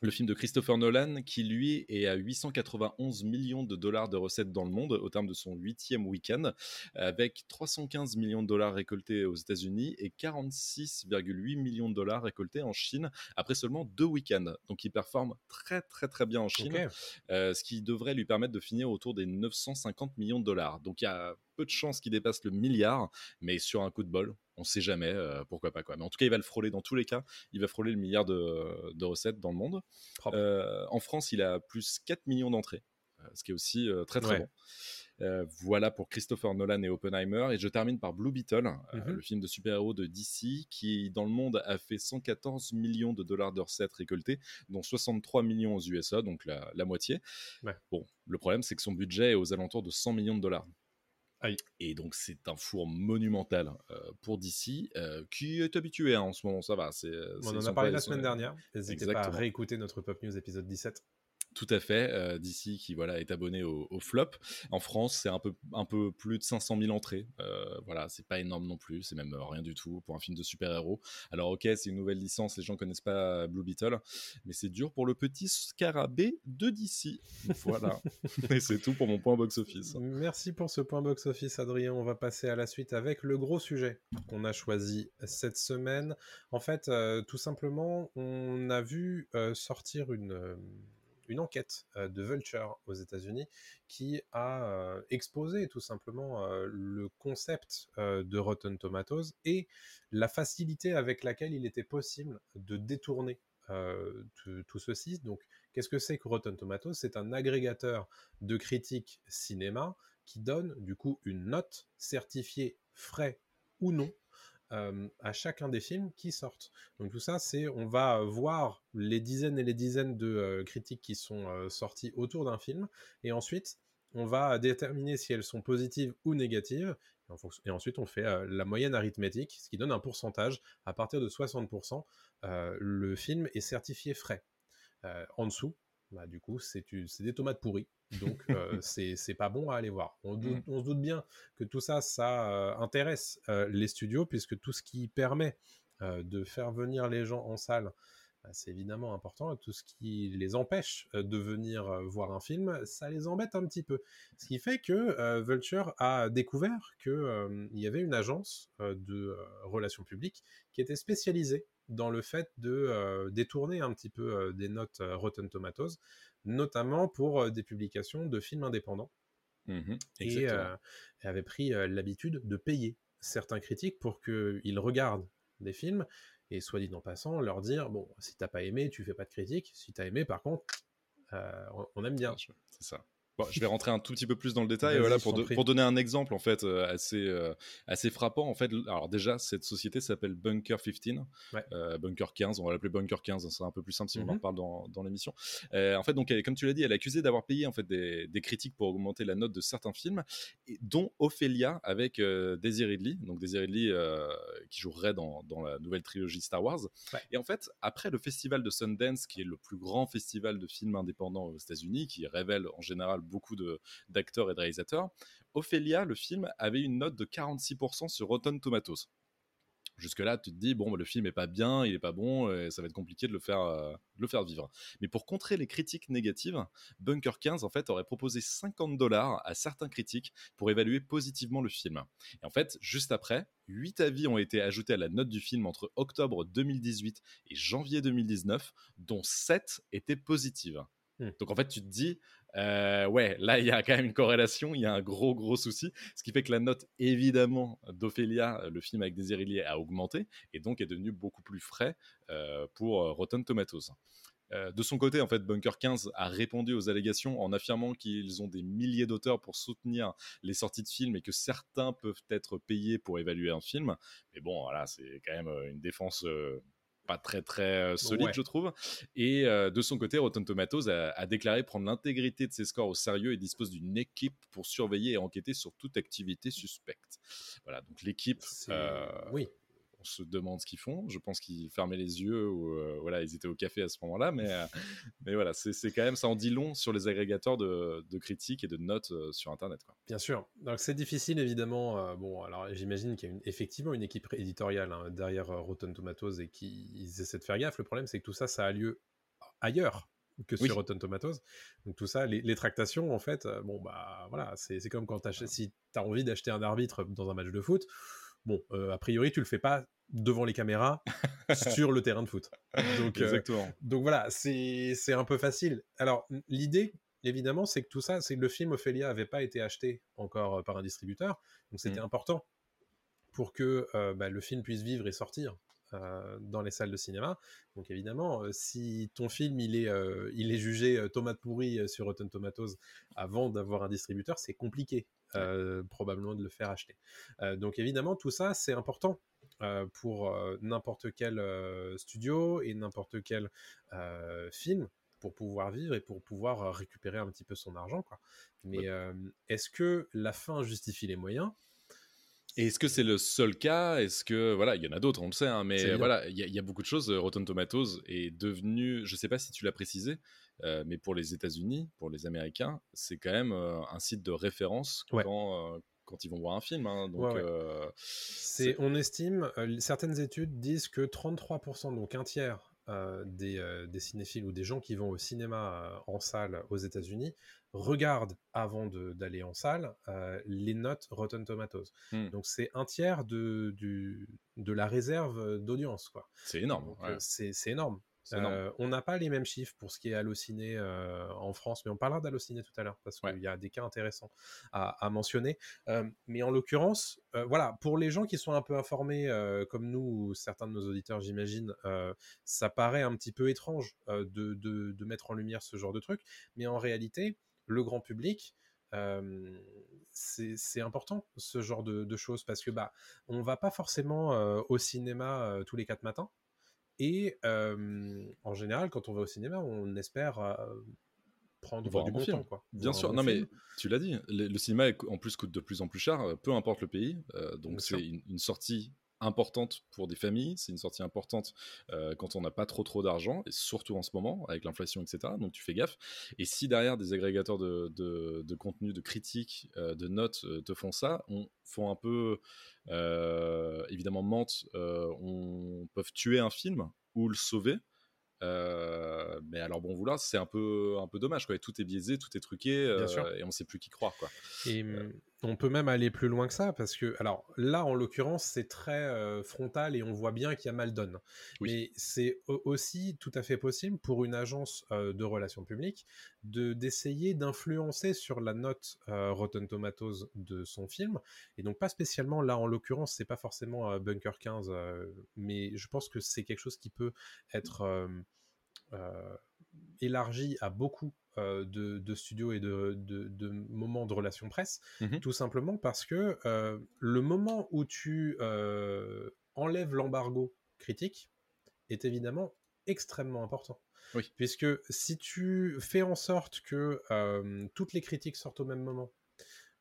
Speaker 2: le film de Christopher Nolan, qui lui est à 891 millions de dollars de recettes dans le monde au terme de son huitième week-end, avec 315 millions de dollars récoltés aux États-Unis et 46,8 millions de dollars récoltés en Chine après seulement deux week-ends. Donc il performe très très très bien en Chine, euh, ce qui devrait lui permettre de finir autour des 950 millions de dollars. Donc il y a peu de chances qu'il dépasse le milliard, mais sur un coup de bol, on sait jamais, euh, pourquoi pas quoi. Mais en tout cas, il va le frôler dans tous les cas. Il va frôler le milliard de, recettes dans le monde. Euh, en France, il a plus 4 millions d'entrées, euh, ce qui est aussi très très bon. voilà pour Christopher Nolan et Oppenheimer. Et je termine par Blue Beetle, mhm. le film de super-héros de DC, qui dans le monde a fait 114 millions de dollars de recettes récoltées, dont 63 millions aux USA, donc la, moitié. Bon, le problème, c'est que son budget est aux alentours de 100 millions de dollars. Et donc c'est un four monumental euh, pour DC, euh, qui est habitué hein, en ce moment, ça va.
Speaker 1: Euh, On en a parlé la semaine dernière. N'hésitez pas à réécouter notre Pop News épisode 17.
Speaker 2: Tout à fait. Euh, D'ici qui voilà est abonné au, flop. En France, c'est un peu un peu plus de 500 000 entrées. Euh, voilà, c'est pas énorme non plus. C'est même rien du tout pour un film de super-héros. Alors ok, c'est une nouvelle licence. Les gens connaissent pas Blue Beetle, mais c'est dur pour le petit scarabée de DC. Voilà. Et c'est tout pour mon point box-office.
Speaker 1: Merci pour ce point box-office, Adrien. On va passer à la suite avec le gros sujet qu'on a choisi cette semaine. En fait, euh, tout simplement, on a vu euh, sortir une une enquête de Vulture aux États-Unis qui a exposé tout simplement le concept de Rotten Tomatoes et la facilité avec laquelle il était possible de détourner tout, ceci. Donc, qu'est-ce que c'est que Rotten Tomatoes? C'est un agrégateur de critiques cinéma qui donne du coup une note certifiée frais ou non à chacun des films qui sortent. Donc tout ça, c'est on va voir les dizaines et les dizaines de critiques qui sont sorties autour d'un film, et ensuite on va déterminer si elles sont positives ou négatives, et, ensuite on fait la moyenne arithmétique, ce qui donne un pourcentage. À partir de 60%, le film est certifié frais. en dessous, bah, du coup, c'est des tomates pourries. Donc, euh, c'est pas bon à aller voir. On, mmh. on, se doute bien que tout ça, ça euh, intéresse euh, les studios, puisque tout ce qui permet de faire venir les gens en salle, bah, c'est évidemment important. Tout ce qui les empêche de venir voir un film, ça les embête un petit peu. Ce qui fait que Vulture a découvert qu'il y avait une agence de relations publiques qui était spécialisée dans le fait de détourner un petit peu des notes Rotten Tomatoes notamment pour des publications de films indépendants. Mmh et avait pris l'habitude de payer certains critiques pour qu'ils regardent des films et soit dit en passant, leur dire bon, si t'as pas aimé, tu fais pas de critique. Si t'as aimé, par contre, on aime bien.
Speaker 2: C'est ça je vais rentrer un tout petit peu plus dans le détail. Voilà, pour, pour, donner un exemple en fait euh, assez, euh, assez frappant. En fait, alors déjà, cette société s'appelle Bunker 15, euh, Bunker 15. On va l'appeler Bunker 15. C'est un peu plus simple si on en mhm. parle dans, dans l'émission. en fait, donc, comme tu l'as dit, elle est accusée d'avoir payé en fait des, des, critiques pour augmenter la note de certains films, et, dont Ophelia avec Daisy Ridley. Donc Daisy Ridley qui jouerait dans, dans, la nouvelle trilogie Star Wars. Et en fait, après le festival de Sundance, qui est le plus grand festival de films indépendants aux États-Unis, qui révèle en général beaucoup d'acteurs et de réalisateurs. Ophélia, le film, avait une note de 46% sur Rotten Tomatoes. Jusque-là, tu te dis, bon, bah, le film est pas bien, il est pas bon, et ça va être compliqué de le faire, euh, le faire vivre. Mais pour contrer les critiques négatives, Bunker 15, en fait, aurait proposé 50 dollars à certains critiques pour évaluer positivement le film. Et en fait, juste après, 8 avis ont été ajoutés à la note du film entre octobre 2018 et janvier 2019, dont 7 étaient positives. Hmm. Donc en fait, tu te dis, euh, ouais, là, il y a quand même une corrélation, il y a un gros, gros souci, ce qui fait que la note, évidemment, d'Ophélia, le film avec Désiré a augmenté, et donc est devenu beaucoup plus frais euh, pour euh, Rotten Tomatoes. de son côté, en fait, Bunker 15 a répondu aux allégations en affirmant qu'ils ont des milliers d'auteurs pour soutenir les sorties de films et que certains peuvent être payés pour évaluer un film. Mais bon, voilà, c'est quand même une défense pas très très euh, solide, je trouve. Et euh, de son côté, Rotten Tomatoes a, déclaré prendre l'intégrité de ses scores au sérieux et dispose d'une équipe pour surveiller et enquêter sur toute activité suspecte. Voilà, donc l'équipe.
Speaker 1: Euh, oui
Speaker 2: on se demande ce qu'ils font. Je pense qu'ils fermaient les yeux ou euh, voilà, ils étaient au café à ce moment-là. Mais, euh, mais voilà, c'est quand même, ça en dit long sur les agrégateurs de, de critiques et de notes euh, sur Internet. Quoi.
Speaker 1: Bien sûr. Donc c'est difficile, évidemment. bon, alors j'imagine qu'il y a effectivement une équipe éditoriale hein, derrière Rotten Tomatoes et qu'ils essaient de faire gaffe. Le problème, c'est que tout ça, ça a lieu ailleurs que
Speaker 2: Oui.
Speaker 1: sur Rotten Tomatoes. Donc tout ça, les, les tractations, en fait, euh, bon bah voilà, c'est comme quand si tu as envie d'acheter un arbitre dans un match de foot, bon, euh, a priori, tu le fais pas devant les caméras sur le terrain de foot. Donc, euh,
Speaker 2: Exactement.
Speaker 1: donc voilà, c'est un peu facile. Alors, l'idée, évidemment, c'est que tout ça, c'est que le film Ophélia n'avait pas été acheté encore euh, par un distributeur. Donc c'était
Speaker 2: Mhm.
Speaker 1: important pour que euh, bah, le film puisse vivre et sortir euh, dans les salles de cinéma. Donc évidemment, euh, si ton film il est, euh, il est jugé tomate pourrie sur Rotten Tomatoes avant d'avoir un distributeur, c'est compliqué euh, probablement de le faire acheter. Donc évidemment, tout ça, c'est important pour n'importe quel studio et n'importe quel film pour pouvoir vivre et pour pouvoir récupérer un petit peu son argent. Quoi. Mais
Speaker 2: Ouais.
Speaker 1: euh, est-ce que la fin justifie les moyens?
Speaker 2: Et est-ce que c'est le seul cas? Est-ce que voilà, il y en a d'autres, on le sait, hein, mais voilà, il y, a- il y a beaucoup de choses. Euh, Rotten Tomatoes est devenu, je sais pas si tu l'as précisé, euh, mais pour les États-Unis, pour les Américains, c'est quand même euh, un site de référence
Speaker 1: Ouais.
Speaker 2: quand, euh, quand ils vont voir un film. hein. donc,
Speaker 1: Ouais, ouais. C'est, on estime, certaines études disent que 33%, donc un tiers des, des cinéphiles ou des gens qui vont au cinéma en salle aux États-Unis regardent avant d'aller en salle euh, les notes Rotten Tomatoes.
Speaker 2: Hmm.
Speaker 1: Donc c'est un tiers de, du, de la réserve d'audience. Quoi.
Speaker 2: c'est énorme.
Speaker 1: Donc,
Speaker 2: ouais.
Speaker 1: euh, c'est, énorme.
Speaker 2: C'est énorme.
Speaker 1: Euh, on n'a pas les mêmes chiffres pour ce qui est Allociné euh, en France, mais on parlera d'Allociné tout à l'heure parce
Speaker 2: Ouais.
Speaker 1: qu'il y a des cas intéressants à, à mentionner. Euh, mais en l'occurrence, euh, voilà, pour les gens qui sont un peu informés euh, comme nous ou certains de nos auditeurs, j'imagine, euh, ça paraît un petit peu étrange euh, de, de- de mettre en lumière ce genre de truc, mais en réalité, le grand public. euh, c'est important ce genre de, de choses parce que bah on va pas forcément euh, au cinéma euh, tous les quatre matins et en général, quand on va au cinéma, on espère prendre
Speaker 2: Voir
Speaker 1: du
Speaker 2: bon film.
Speaker 1: temps. Quoi.
Speaker 2: Bien
Speaker 1: Voir
Speaker 2: sûr,
Speaker 1: bon
Speaker 2: non mais tu l'as dit, le, le cinéma en plus coûte de plus en plus cher, peu importe le pays. donc c'est une, une sortie importante pour des familles, c'est une sortie importante euh, quand on n'a pas trop trop d'argent, et surtout en ce moment avec l'inflation, etc. Donc tu fais gaffe. Et si derrière des agrégateurs de, de, de contenu, de critiques, euh, de notes euh, te font ça, on font un peu, évidemment, mentent, euh, on peuvent tuer un film ou le sauver. Euh, mais alors bon vouloir c'est un peu un peu dommage quoi Et tout est biaisé tout est truqué euh, et on sait plus qui croire quoi
Speaker 1: Et on peut même aller plus loin que ça, parce que, alors là, en l'occurrence, c'est très euh, frontal et on voit bien qu'il y a mal donne.
Speaker 2: Oui.
Speaker 1: Mais c'est au- aussi tout à fait possible pour une agence euh, de relations publiques de d'essayer d'influencer sur la note euh, Rotten Tomatoes de son film. Et donc, pas spécialement, là, en l'occurrence, c'est pas forcément Bunker 15, euh, mais je pense que c'est quelque chose qui peut être élargi à beaucoup de, de studios et de, de- de moments de relations presse,
Speaker 2: Mhm.
Speaker 1: tout simplement parce que euh, le moment où tu euh, enlèves l'embargo critique est évidemment extrêmement important.
Speaker 2: Oui.
Speaker 1: Puisque si tu fais en sorte que euh, toutes les critiques sortent au même moment,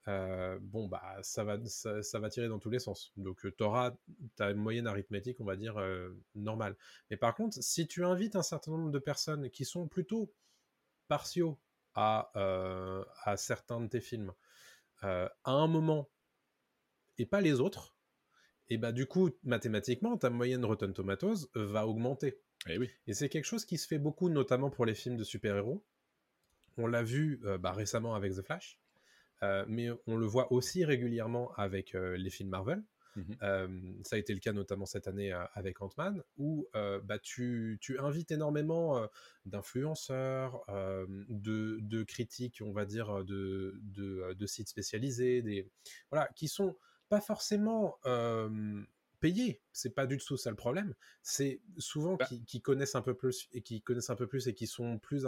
Speaker 1: euh, bon bah ça va ça, ça va tirer dans tous les sens. Donc tu auras ta moyenne arithmétique, on va dire euh, normale. Mais par contre, si tu invites un certain nombre de personnes qui sont plutôt partiaux à, euh, à certains de tes films euh, à un moment et pas les autres, et bah du coup mathématiquement ta moyenne Rotten Tomatoes va augmenter.
Speaker 2: Eh oui
Speaker 1: Et c'est quelque chose qui se fait beaucoup, notamment pour les films de super-héros. On l'a vu euh, bah, récemment avec The Flash, mais on le voit aussi régulièrement avec les films Marvel. Euh, ça a été le cas notamment cette année avec Ant-Man, où bah, tu, tu invites énormément d'influenceurs, de, de critiques, on va dire, de, de, de sites spécialisés, des, voilà, qui sont pas forcément payés. C'est pas du tout ça le problème. C'est souvent
Speaker 2: Bah.
Speaker 1: qui, qui connaissent un peu plus et qui connaissent un peu plus et qui sont plus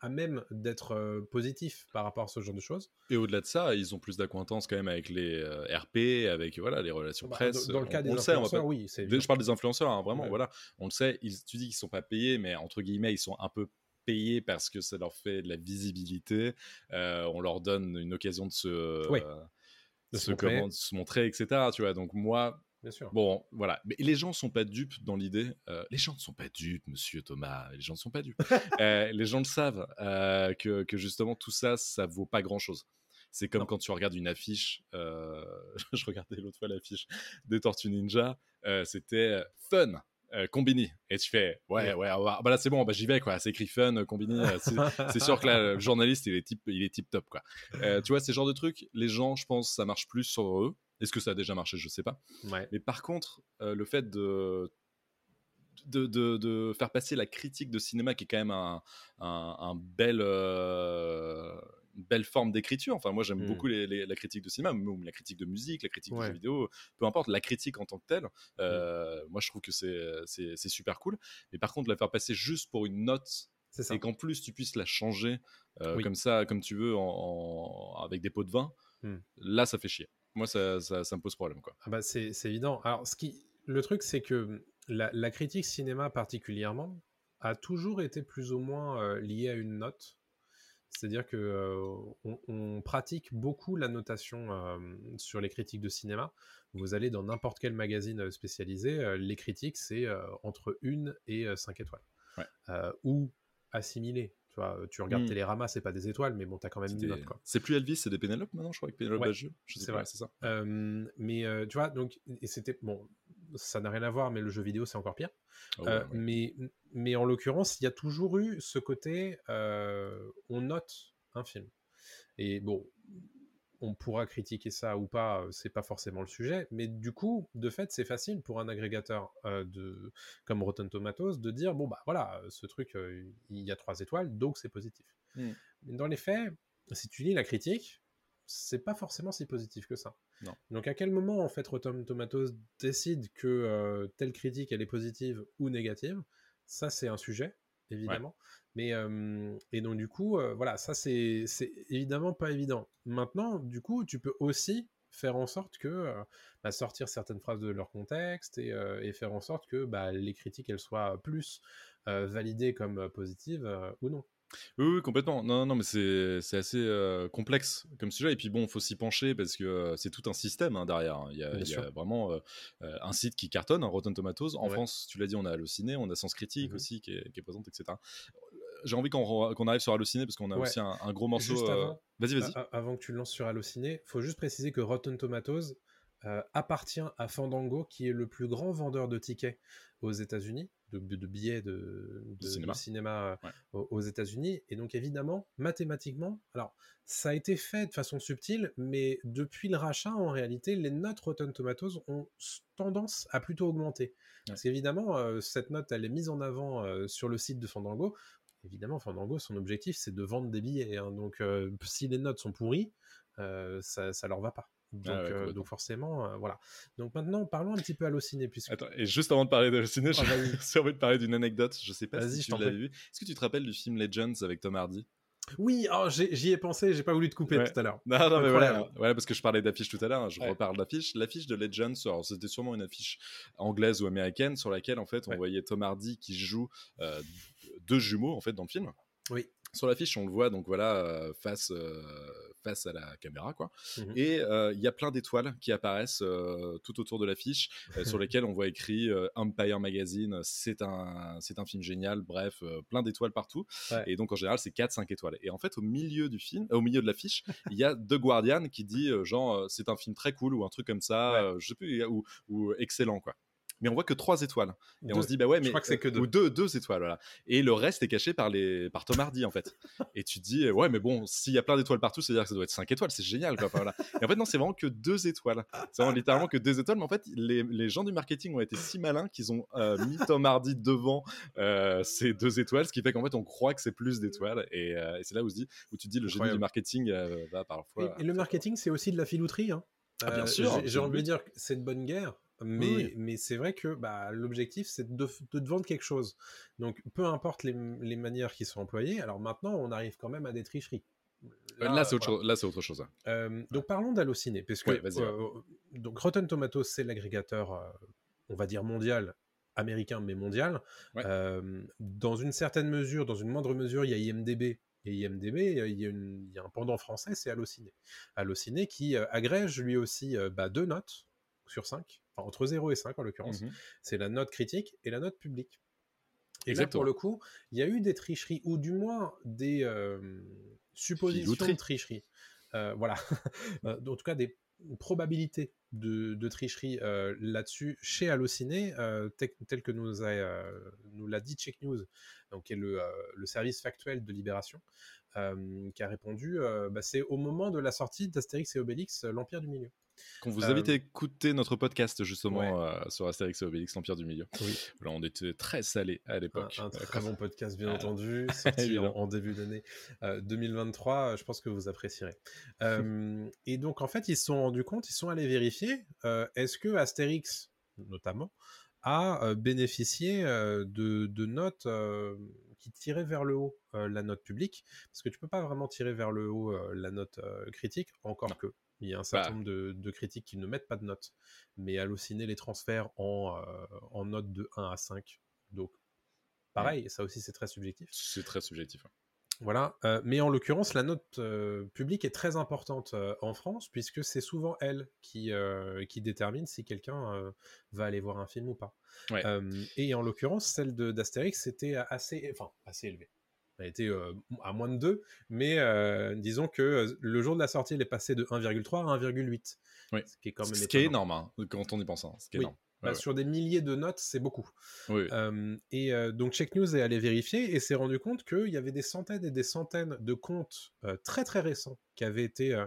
Speaker 1: à même d'être euh, positifs par rapport à ce genre de choses.
Speaker 2: et au-delà de ça ils ont plus d'acquaintance quand même avec les euh, RP avec voilà les relations
Speaker 1: Bah,
Speaker 2: presse
Speaker 1: dans, dans le
Speaker 2: On-
Speaker 1: cas
Speaker 2: on,
Speaker 1: des
Speaker 2: le sait on va
Speaker 1: influenceurs,
Speaker 2: pas
Speaker 1: oui, c'est
Speaker 2: je parle des influenceurs hein, vraiment
Speaker 1: Ouais.
Speaker 2: voilà on le sait ils, tu dis qu'ils sont pas payés mais entre guillemets ils sont un peu payés parce que ça leur fait de la visibilité euh, on leur donne une occasion de se
Speaker 1: Ouais. De
Speaker 2: se,
Speaker 1: se montrer.
Speaker 2: comment- de se montrer etc tu vois donc moi
Speaker 1: bien sûr.
Speaker 2: Bon, voilà. Mais les gens sont pas dupes dans l'idée. Euh, les gens ne sont pas dupes, monsieur Thomas. Les gens ne sont pas dupes. Euh, les gens le savent euh, que, que justement tout ça, ça vaut pas grand chose. C'est comme
Speaker 1: Non.
Speaker 2: quand tu regardes une affiche. je regardais l'autre fois l'affiche des Tortues Ninja. C'était fun. euh, Combini. Et tu fais, ouais, ouais, bah là c'est bon, bah, j'y vais, quoi. C'est écrit fun, Combini. c'est- sûr que là, le journaliste, il est tip, il est tip top, quoi. Euh, tu vois, ces genres de trucs, les gens, je pense, ça marche plus sur eux. Est-ce que ça a déjà marché? Je sais pas.
Speaker 1: Ouais.
Speaker 2: Mais par contre, euh, le fait de, de, de- de faire passer la critique de cinéma, qui est quand même un, un- un bel, euh, une belle forme d'écriture. Enfin, moi, j'aime
Speaker 1: Mm.
Speaker 2: beaucoup les- les- la critique de cinéma, ou la critique de musique, la critique de jeux vidéo, peu importe, la critique en tant que telle. euh, Moi, je trouve que c'est super cool. Mais par contre, la faire passer juste pour une note et qu'en plus tu puisses la changer euh,
Speaker 1: Oui.
Speaker 2: comme ça, comme tu veux, en, en- avec des pots de vin,
Speaker 1: Hmm.
Speaker 2: là, ça fait chier. Moi, ça, ça, ça me pose problème, quoi.
Speaker 1: Ah bah c'est c'est évident. Alors, ce qui, le truc, c'est que la, la critique cinéma particulièrement a toujours été plus ou moins euh, liée à une note. C'est-à-dire que euh, on, on pratique beaucoup la notation euh, sur les critiques de cinéma. Vous allez dans n'importe quel magazine spécialisé, les critiques, c'est entre 1 et 5 étoiles.
Speaker 2: Ouais.
Speaker 1: Ou assimilé. Tu, vois, tu regardes
Speaker 2: Mm.
Speaker 1: Télérama, c'est pas des étoiles, mais bon, t'as quand même une note.
Speaker 2: C'est plus Elvis, c'est des Pénélope maintenant, je crois, avec Pénélope
Speaker 1: Ouais,
Speaker 2: Bagieux.
Speaker 1: C'est vrai.
Speaker 2: c'est ça.
Speaker 1: Euh, mais euh, tu vois, donc, et c'était bon, ça n'a rien à voir, mais le jeu vidéo c'est encore pire.
Speaker 2: Ah ouais,
Speaker 1: Euh,
Speaker 2: ouais.
Speaker 1: mais, mais en l'occurrence, il y a toujours eu ce côté, euh, on note un film. Et bon, on pourra critiquer ça ou pas, euh, c'est pas forcément le sujet, mais du coup, de fait, c'est facile pour un agrégateur euh, de, comme Rotten Tomatoes de dire bon bah voilà, ce truc, euh, il y a trois étoiles, donc c'est positif.
Speaker 2: Mm.
Speaker 1: Mais dans les faits, si tu lis la critique, c'est pas forcément si positif que ça.
Speaker 2: Non.
Speaker 1: Donc à quel moment en fait Rotten Tomatoes décide que euh, telle critique elle est positive ou négative? Ça c'est un sujet évidemment. Mais euh, et donc du coup euh, voilà ça c'est c'est évidemment pas évident. Maintenant du coup tu peux aussi faire en sorte que euh, bah, sortir certaines phrases de leur contexte et, et faire en sorte que bah, les critiques elles soient plus validées comme positives ou non.
Speaker 2: Oui, oui, complètement. Non, non, mais c'est assez euh, complexe comme sujet. Et puis bon, il faut s'y pencher parce que euh, c'est tout un système hein, derrière. hein. Il y a,
Speaker 1: Bien
Speaker 2: il y a
Speaker 1: sûr.
Speaker 2: vraiment euh, un site qui cartonne, hein, Rotten Tomatoes. En
Speaker 1: Ouais.
Speaker 2: France, tu l'as dit, on a Allociné, on a Sens Critique
Speaker 1: Mhm.
Speaker 2: aussi qui est, qui est présente, etc. J'ai envie qu'on arrive sur Allociné parce qu'on a
Speaker 1: Ouais.
Speaker 2: aussi un, un gros morceau. Euh, Vas-y, vas-y.
Speaker 1: Avant que tu le lances sur Allociné, faut juste préciser que Rotten Tomatoes euh, appartient à Fandango, qui est le plus grand vendeur de tickets aux États-Unis, de, de billets de, de- de
Speaker 2: cinéma.
Speaker 1: euh,
Speaker 2: Ouais.
Speaker 1: aux, États-Unis. Et donc évidemment, mathématiquement, alors ça a été fait de façon subtile, mais depuis le rachat, en réalité, les notes Rotten Tomatoes ont tendance à plutôt augmenter. Parce qu'évidemment, euh, cette note, elle est mise en avant euh, sur le site de Fandango. Évidemment, Fandango, son objectif, c'est de vendre des billets. hein. Donc, euh, si les notes sont pourries, euh, ça, ça leur va pas. Donc,
Speaker 2: Ah ouais,
Speaker 1: euh, donc forcément, euh, voilà. Donc maintenant, parlons un petit peu Allociné, puisque
Speaker 2: Attends, et juste avant de parler d'Allociné, j'ai
Speaker 1: Ah,
Speaker 2: j'ai envie de parler d'une anecdote. Je sais pas si
Speaker 1: je
Speaker 2: tu
Speaker 1: prie.
Speaker 2: vu. Est-ce que tu te rappelles du film Legends avec Tom Hardy?
Speaker 1: Oui, oh, j'y ai pensé, j'ai pas voulu te couper
Speaker 2: Ouais.
Speaker 1: tout à l'heure.
Speaker 2: Non, non, mais voilà, voilà, parce que je parlais d'affiche tout à l'heure, hein, je
Speaker 1: Ouais.
Speaker 2: reparle d'affiche. L'affiche de Legends, c'était sûrement une affiche anglaise ou américaine sur laquelle en fait on
Speaker 1: Ouais.
Speaker 2: voyait Tom Hardy qui joue euh, deux jumeaux en fait dans le film.
Speaker 1: Oui.
Speaker 2: Sur l'affiche, on le voit donc voilà euh, face euh, face à la caméra quoi.
Speaker 1: Mhm.
Speaker 2: Et euh, il y a plein d'étoiles qui apparaissent tout autour de l'affiche sur lesquelles on voit écrit Empire Magazine, c'est un c'est un film génial, bref, plein d'étoiles partout.
Speaker 1: Ouais.
Speaker 2: Et donc en général, c'est 4 5 étoiles. Et en fait au milieu du film, au milieu de l'affiche, il y a The Guardian qui dit genre c'est un film très cool ou un truc comme ça,
Speaker 1: Ouais.
Speaker 2: je sais plus ou, ou excellent quoi. Mais on voit que trois étoiles. Et on se dit, bah ouais, mais.
Speaker 1: Je crois que c'est que deux.
Speaker 2: Ou deux, deux étoiles, voilà. Et le reste est caché par, les, par Tom Hardy, en fait. et tu te dis, ouais, mais bon, s'il y a plein d'étoiles partout, c'est-à-dire que ça doit être cinq étoiles, c'est génial, quoi. Voilà. Et en fait, non, c'est vraiment que deux étoiles. C'est vraiment littéralement que deux étoiles, mais en fait, les, les gens du marketing ont été si malins qu'ils ont euh, mis Tom Hardy devant euh, ces deux étoiles, ce qui fait qu'en fait, on croit que c'est plus d'étoiles. Et, euh, et c'est là où, se dit, où tu te dis, le génie du marketing va parfois.
Speaker 1: Et, et le marketing, c'est aussi de la filouterie. hein.
Speaker 2: Ah, bien
Speaker 1: Euh,
Speaker 2: sûr,
Speaker 1: j'ai- envie de dire que c'est de bonne guerre. Mais,
Speaker 2: Oui.
Speaker 1: mais c'est vrai que bah, l'objectif, c'est de, de te vendre quelque chose. Donc, peu importe les, les manières qui sont employées, alors maintenant, on arrive quand même à des tricheries.
Speaker 2: Là, c'est autre,
Speaker 1: voilà.
Speaker 2: chose- là, c'est autre chose. hein.
Speaker 1: Euh, donc parlons d'Allociné, parce que
Speaker 2: Ouais,
Speaker 1: euh, donc Rotten Tomatoes c'est l'agrégateur, euh, on va dire mondial, américain mais mondial.
Speaker 2: Ouais.
Speaker 1: Euh, dans une certaine mesure, dans une moindre mesure, il y a IMDb. Et IMDb, euh, il y, a une- il y a un pendant français, c'est Allociné. Allociné qui euh, agrège lui aussi euh, bah, deux notes sur 5, enfin, entre 0 et 5 en l'occurrence.
Speaker 2: Mhm.
Speaker 1: C'est la note critique et la note publique. Et
Speaker 2: Exactement.
Speaker 1: là, pour le coup, il y a eu des tricheries, ou du moins des euh, suppositions de tricherie. Euh, voilà. Euh, en tout cas, des une probabilité de, tricherie là-dessus chez Allociné, tel que nous, nous l'a dit Check News, donc qui est le, le service factuel de Libération, qui a répondu bah, c'est au moment de la sortie d'Astérix et Obélix, l'Empire du Milieu.
Speaker 2: Qu'on vous invite à écouter notre podcast justement sur Astérix et Obélix, l'Empire du Milieu.
Speaker 1: Oui.
Speaker 2: Là, on était très salés à l'époque.
Speaker 1: Un, très bon podcast, bien entendu, sorti en, début d'année 2023. Je pense que vous apprécierez. et donc, en fait, ils se sont rendus compte, ils sont allés vérifier est-ce que Astérix, notamment, a bénéficié de, de, notes qui tiraient vers le haut la note publique, parce que tu peux pas vraiment tirer vers le haut la note critique, encore que. Il y a un certain bah. nombre de, critiques qui ne mettent pas de notes, mais halluciner les transferts en, euh, en notes de 1 à 5. Donc, pareil, ça aussi c'est très subjectif.
Speaker 2: C'est très subjectif.
Speaker 1: Voilà, euh, mais en l'occurrence, la note euh, publique est très importante en France, puisque c'est souvent elle qui, qui détermine si quelqu'un va aller voir un film ou pas. et en l'occurrence, celle d'Astérix, c'était assez, enfin, assez élevée a été à moins de 2, mais disons que le jour de la sortie, il est passé de 1,3 à 1,8.
Speaker 2: Oui. Ce qui est quand même ce qui est énorme hein, quand on y pense. Hein, ce qui est énorme.
Speaker 1: Bah, sur des milliers de notes, c'est beaucoup. et donc Check News est allé vérifier et s'est rendu compte qu'il y avait des centaines et des centaines de comptes très très récents qui avaient été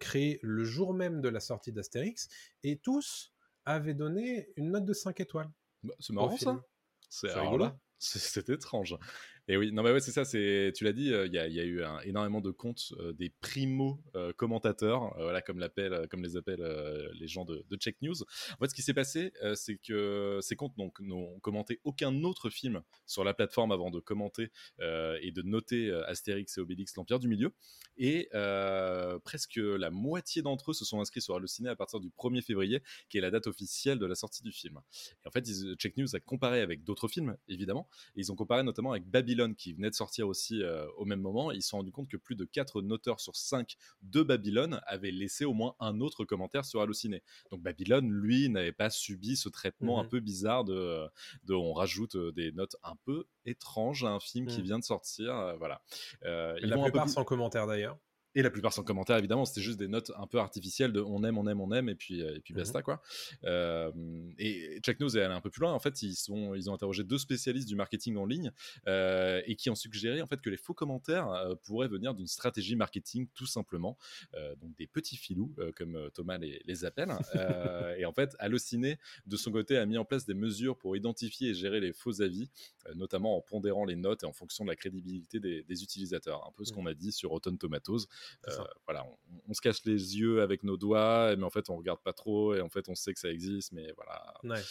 Speaker 1: créés le jour même de la sortie d'Astérix et tous avaient donné une note de 5 étoiles.
Speaker 2: Bah, c'est marrant ça. C'est rigolo. C'est étrange. Et oui, non mais ouais, c'est ça. C'est, tu l'as dit, il y, a, eu énormément de comptes des primo commentateurs, voilà comme les appellent les gens de, Check News. En fait, ce qui s'est passé, c'est que ces comptes n'ont commenté aucun autre film sur la plateforme avant de commenter et de noter Astérix et Obélix, l'Empire du Milieu. Et presque la moitié d'entre eux se sont inscrits sur Allociné à partir du 1er février, qui est la date officielle de la sortie du film. Et en fait, Check News a comparé avec d'autres films, évidemment. Et ils ont comparé notamment avec Babylon qui venait de sortir aussi euh, au même moment, ils se sont rendus compte que plus de 4 noteurs sur 5 de Babylone avaient laissé au moins un autre commentaire sur Allociné. Donc Babylone, lui, n'avait pas subi ce traitement un mmh peu bizarre de, de, on rajoute euh, des notes un peu étranges à un film qui mmh. vient de sortir. Euh, voilà.
Speaker 1: la plupart sans commentaire d'ailleurs.
Speaker 2: Et la plupart sans commentaire, évidemment, c'était juste des notes un peu artificielles de on aime, on aime, on aime, et puis, et puis basta, quoi. Euh, et Check News est allé un peu plus loin. En fait, ils, sont, ils ont interrogé deux spécialistes du marketing en ligne euh, et qui ont suggéré en fait que les faux commentaires euh, pourraient venir d'une stratégie marketing tout simplement. donc des petits filous, comme Thomas les, les appelle. et en fait, Allociné, de son côté, a mis en place des mesures pour identifier et gérer les faux avis, notamment en pondérant les notes et en fonction de la crédibilité des, des utilisateurs. Un peu ce qu'on a dit sur Rotten Tomatoes. Euh, voilà, on, se cache les yeux avec nos doigts, mais en fait on regarde pas trop et en fait on sait que ça existe, mais voilà.
Speaker 1: Ouais.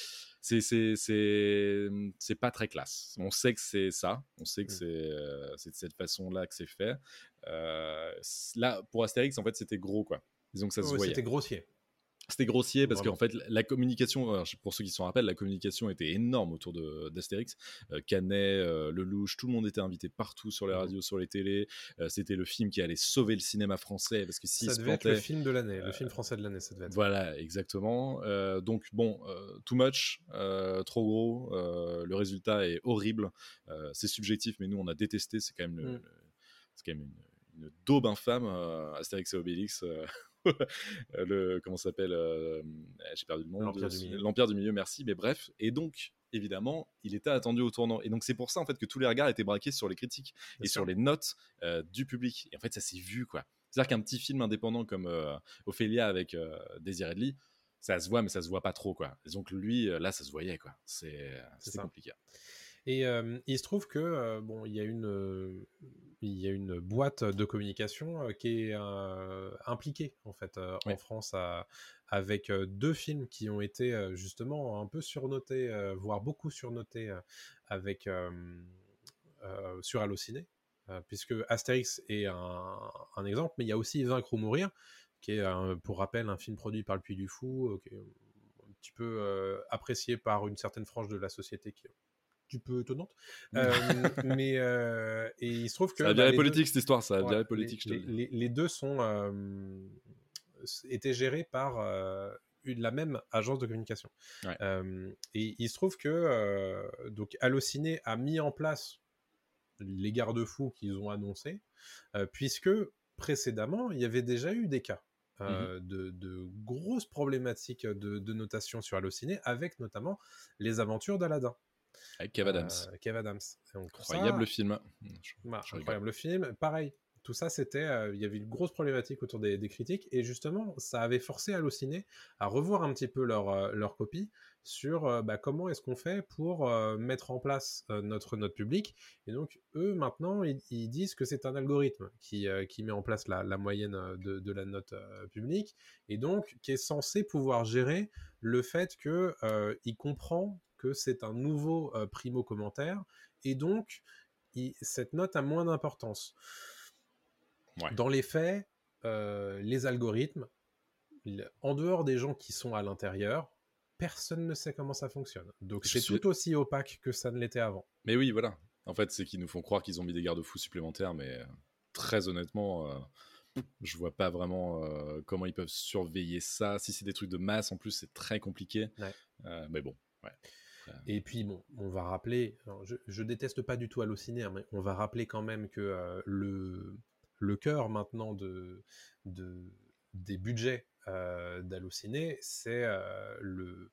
Speaker 2: C'est c'est pas très classe. On sait que c'est ça, on sait que mmh. c'est de cette façon-là que c'est fait. Euh, là pour Astérix en fait c'était gros quoi. Disons que ça se voyait.
Speaker 1: C'était grossier.
Speaker 2: C'était grossier parce qu'en fait, la communication, pour ceux qui s'en rappellent, la communication était énorme autour d'Astérix. Euh, Canet, euh, Lelouch, tout le monde était invité partout sur les mmh radios, sur les télés. Euh, c'était le film qui allait sauver le cinéma français parce que si
Speaker 1: ça devait être le film de l'année, le film français de l'année, ça devait être.
Speaker 2: Voilà, exactement. donc bon, too much, trop gros. le résultat est horrible. c'est subjectif, mais nous on a détesté. C'est quand même, mmh. c'est quand même une, une daube infâme, Astérix et Obélix. Euh, le comment s'appelle euh, J'ai perdu le nom. L'Empire du, milieu. merci. Mais bref, et donc évidemment, il était attendu au tournant. Et donc c'est pour ça en fait que tous les regards étaient braqués sur les critiques et sur les notes euh, du public. Et en fait, ça s'est vu quoi. C'est-à-dire qu'un petit film indépendant comme Ophélia avec Désiré de ça se voit, mais ça se voit pas trop quoi. donc lui, là, ça se voyait quoi. C'est compliqué.
Speaker 1: Et il se trouve que bon, il y a une il y a une boîte de communication qui est impliquée en fait en France avec deux films qui ont été justement un peu surnotés, voire beaucoup surnotés avec sur Allociné, puisque Astérix est un, exemple, mais il y a aussi Vaincre ou mourir, qui est pour rappel un film produit par le Puy du Fou, qui est un petit peu apprécié par une certaine frange de la société qui peu étonnante. Euh, mais euh, et il se trouve que.
Speaker 2: Ça a bah, politique cette histoire, ça a ouais, politique.
Speaker 1: Les, les, deux sont euh, étaient gérés par une, la même agence de communication. et il se trouve que donc Allociné a mis en place les garde-fous qu'ils ont annoncés, puisque précédemment il y avait déjà eu des cas euh, de, de grosses problématiques de, de notation sur Allociné, avec notamment les aventures d'Aladin.
Speaker 2: Avec Kev Adams.
Speaker 1: Euh, Kev Adams. Donc, tout ça-
Speaker 2: Incroyable film. Je-
Speaker 1: bah,
Speaker 2: je
Speaker 1: incroyable film. Pareil, tout ça, c'était, euh, il y avait une grosse problématique autour des, des critiques, et justement, ça avait forcé Allociné à revoir un petit peu leur, euh, leur copie sur euh, bah, comment est-ce qu'on fait pour mettre en place notre note publique. Et donc, eux, maintenant, ils, ils disent que c'est un algorithme qui, qui met en place la, la moyenne de, de la note publique, et donc qui est censé pouvoir gérer le fait que euh, il comprend que c'est un nouveau euh, primo commentaire, et donc il- cette note a moins d'importance.
Speaker 2: Ouais.
Speaker 1: Dans les faits, euh, les algorithmes, en dehors des gens qui sont à l'intérieur, personne ne sait comment ça fonctionne. Donc c'est
Speaker 2: suis-
Speaker 1: tout aussi opaque que ça ne l'était avant.
Speaker 2: Mais oui, voilà. En fait, c'est qu'ils nous font croire qu'ils ont mis des garde-fous supplémentaires, mais euh, très honnêtement, euh, je vois pas vraiment euh, comment ils peuvent surveiller ça. Si c'est des trucs de masse, en plus, c'est très compliqué.
Speaker 1: Ouais.
Speaker 2: Euh, mais bon, ouais.
Speaker 1: Et puis bon, on va rappeler, je, déteste pas du tout Allociné, hein, mais on va rappeler quand même que euh, le, le cœur maintenant de, de, des budgets euh, d'Allociné, c'est euh,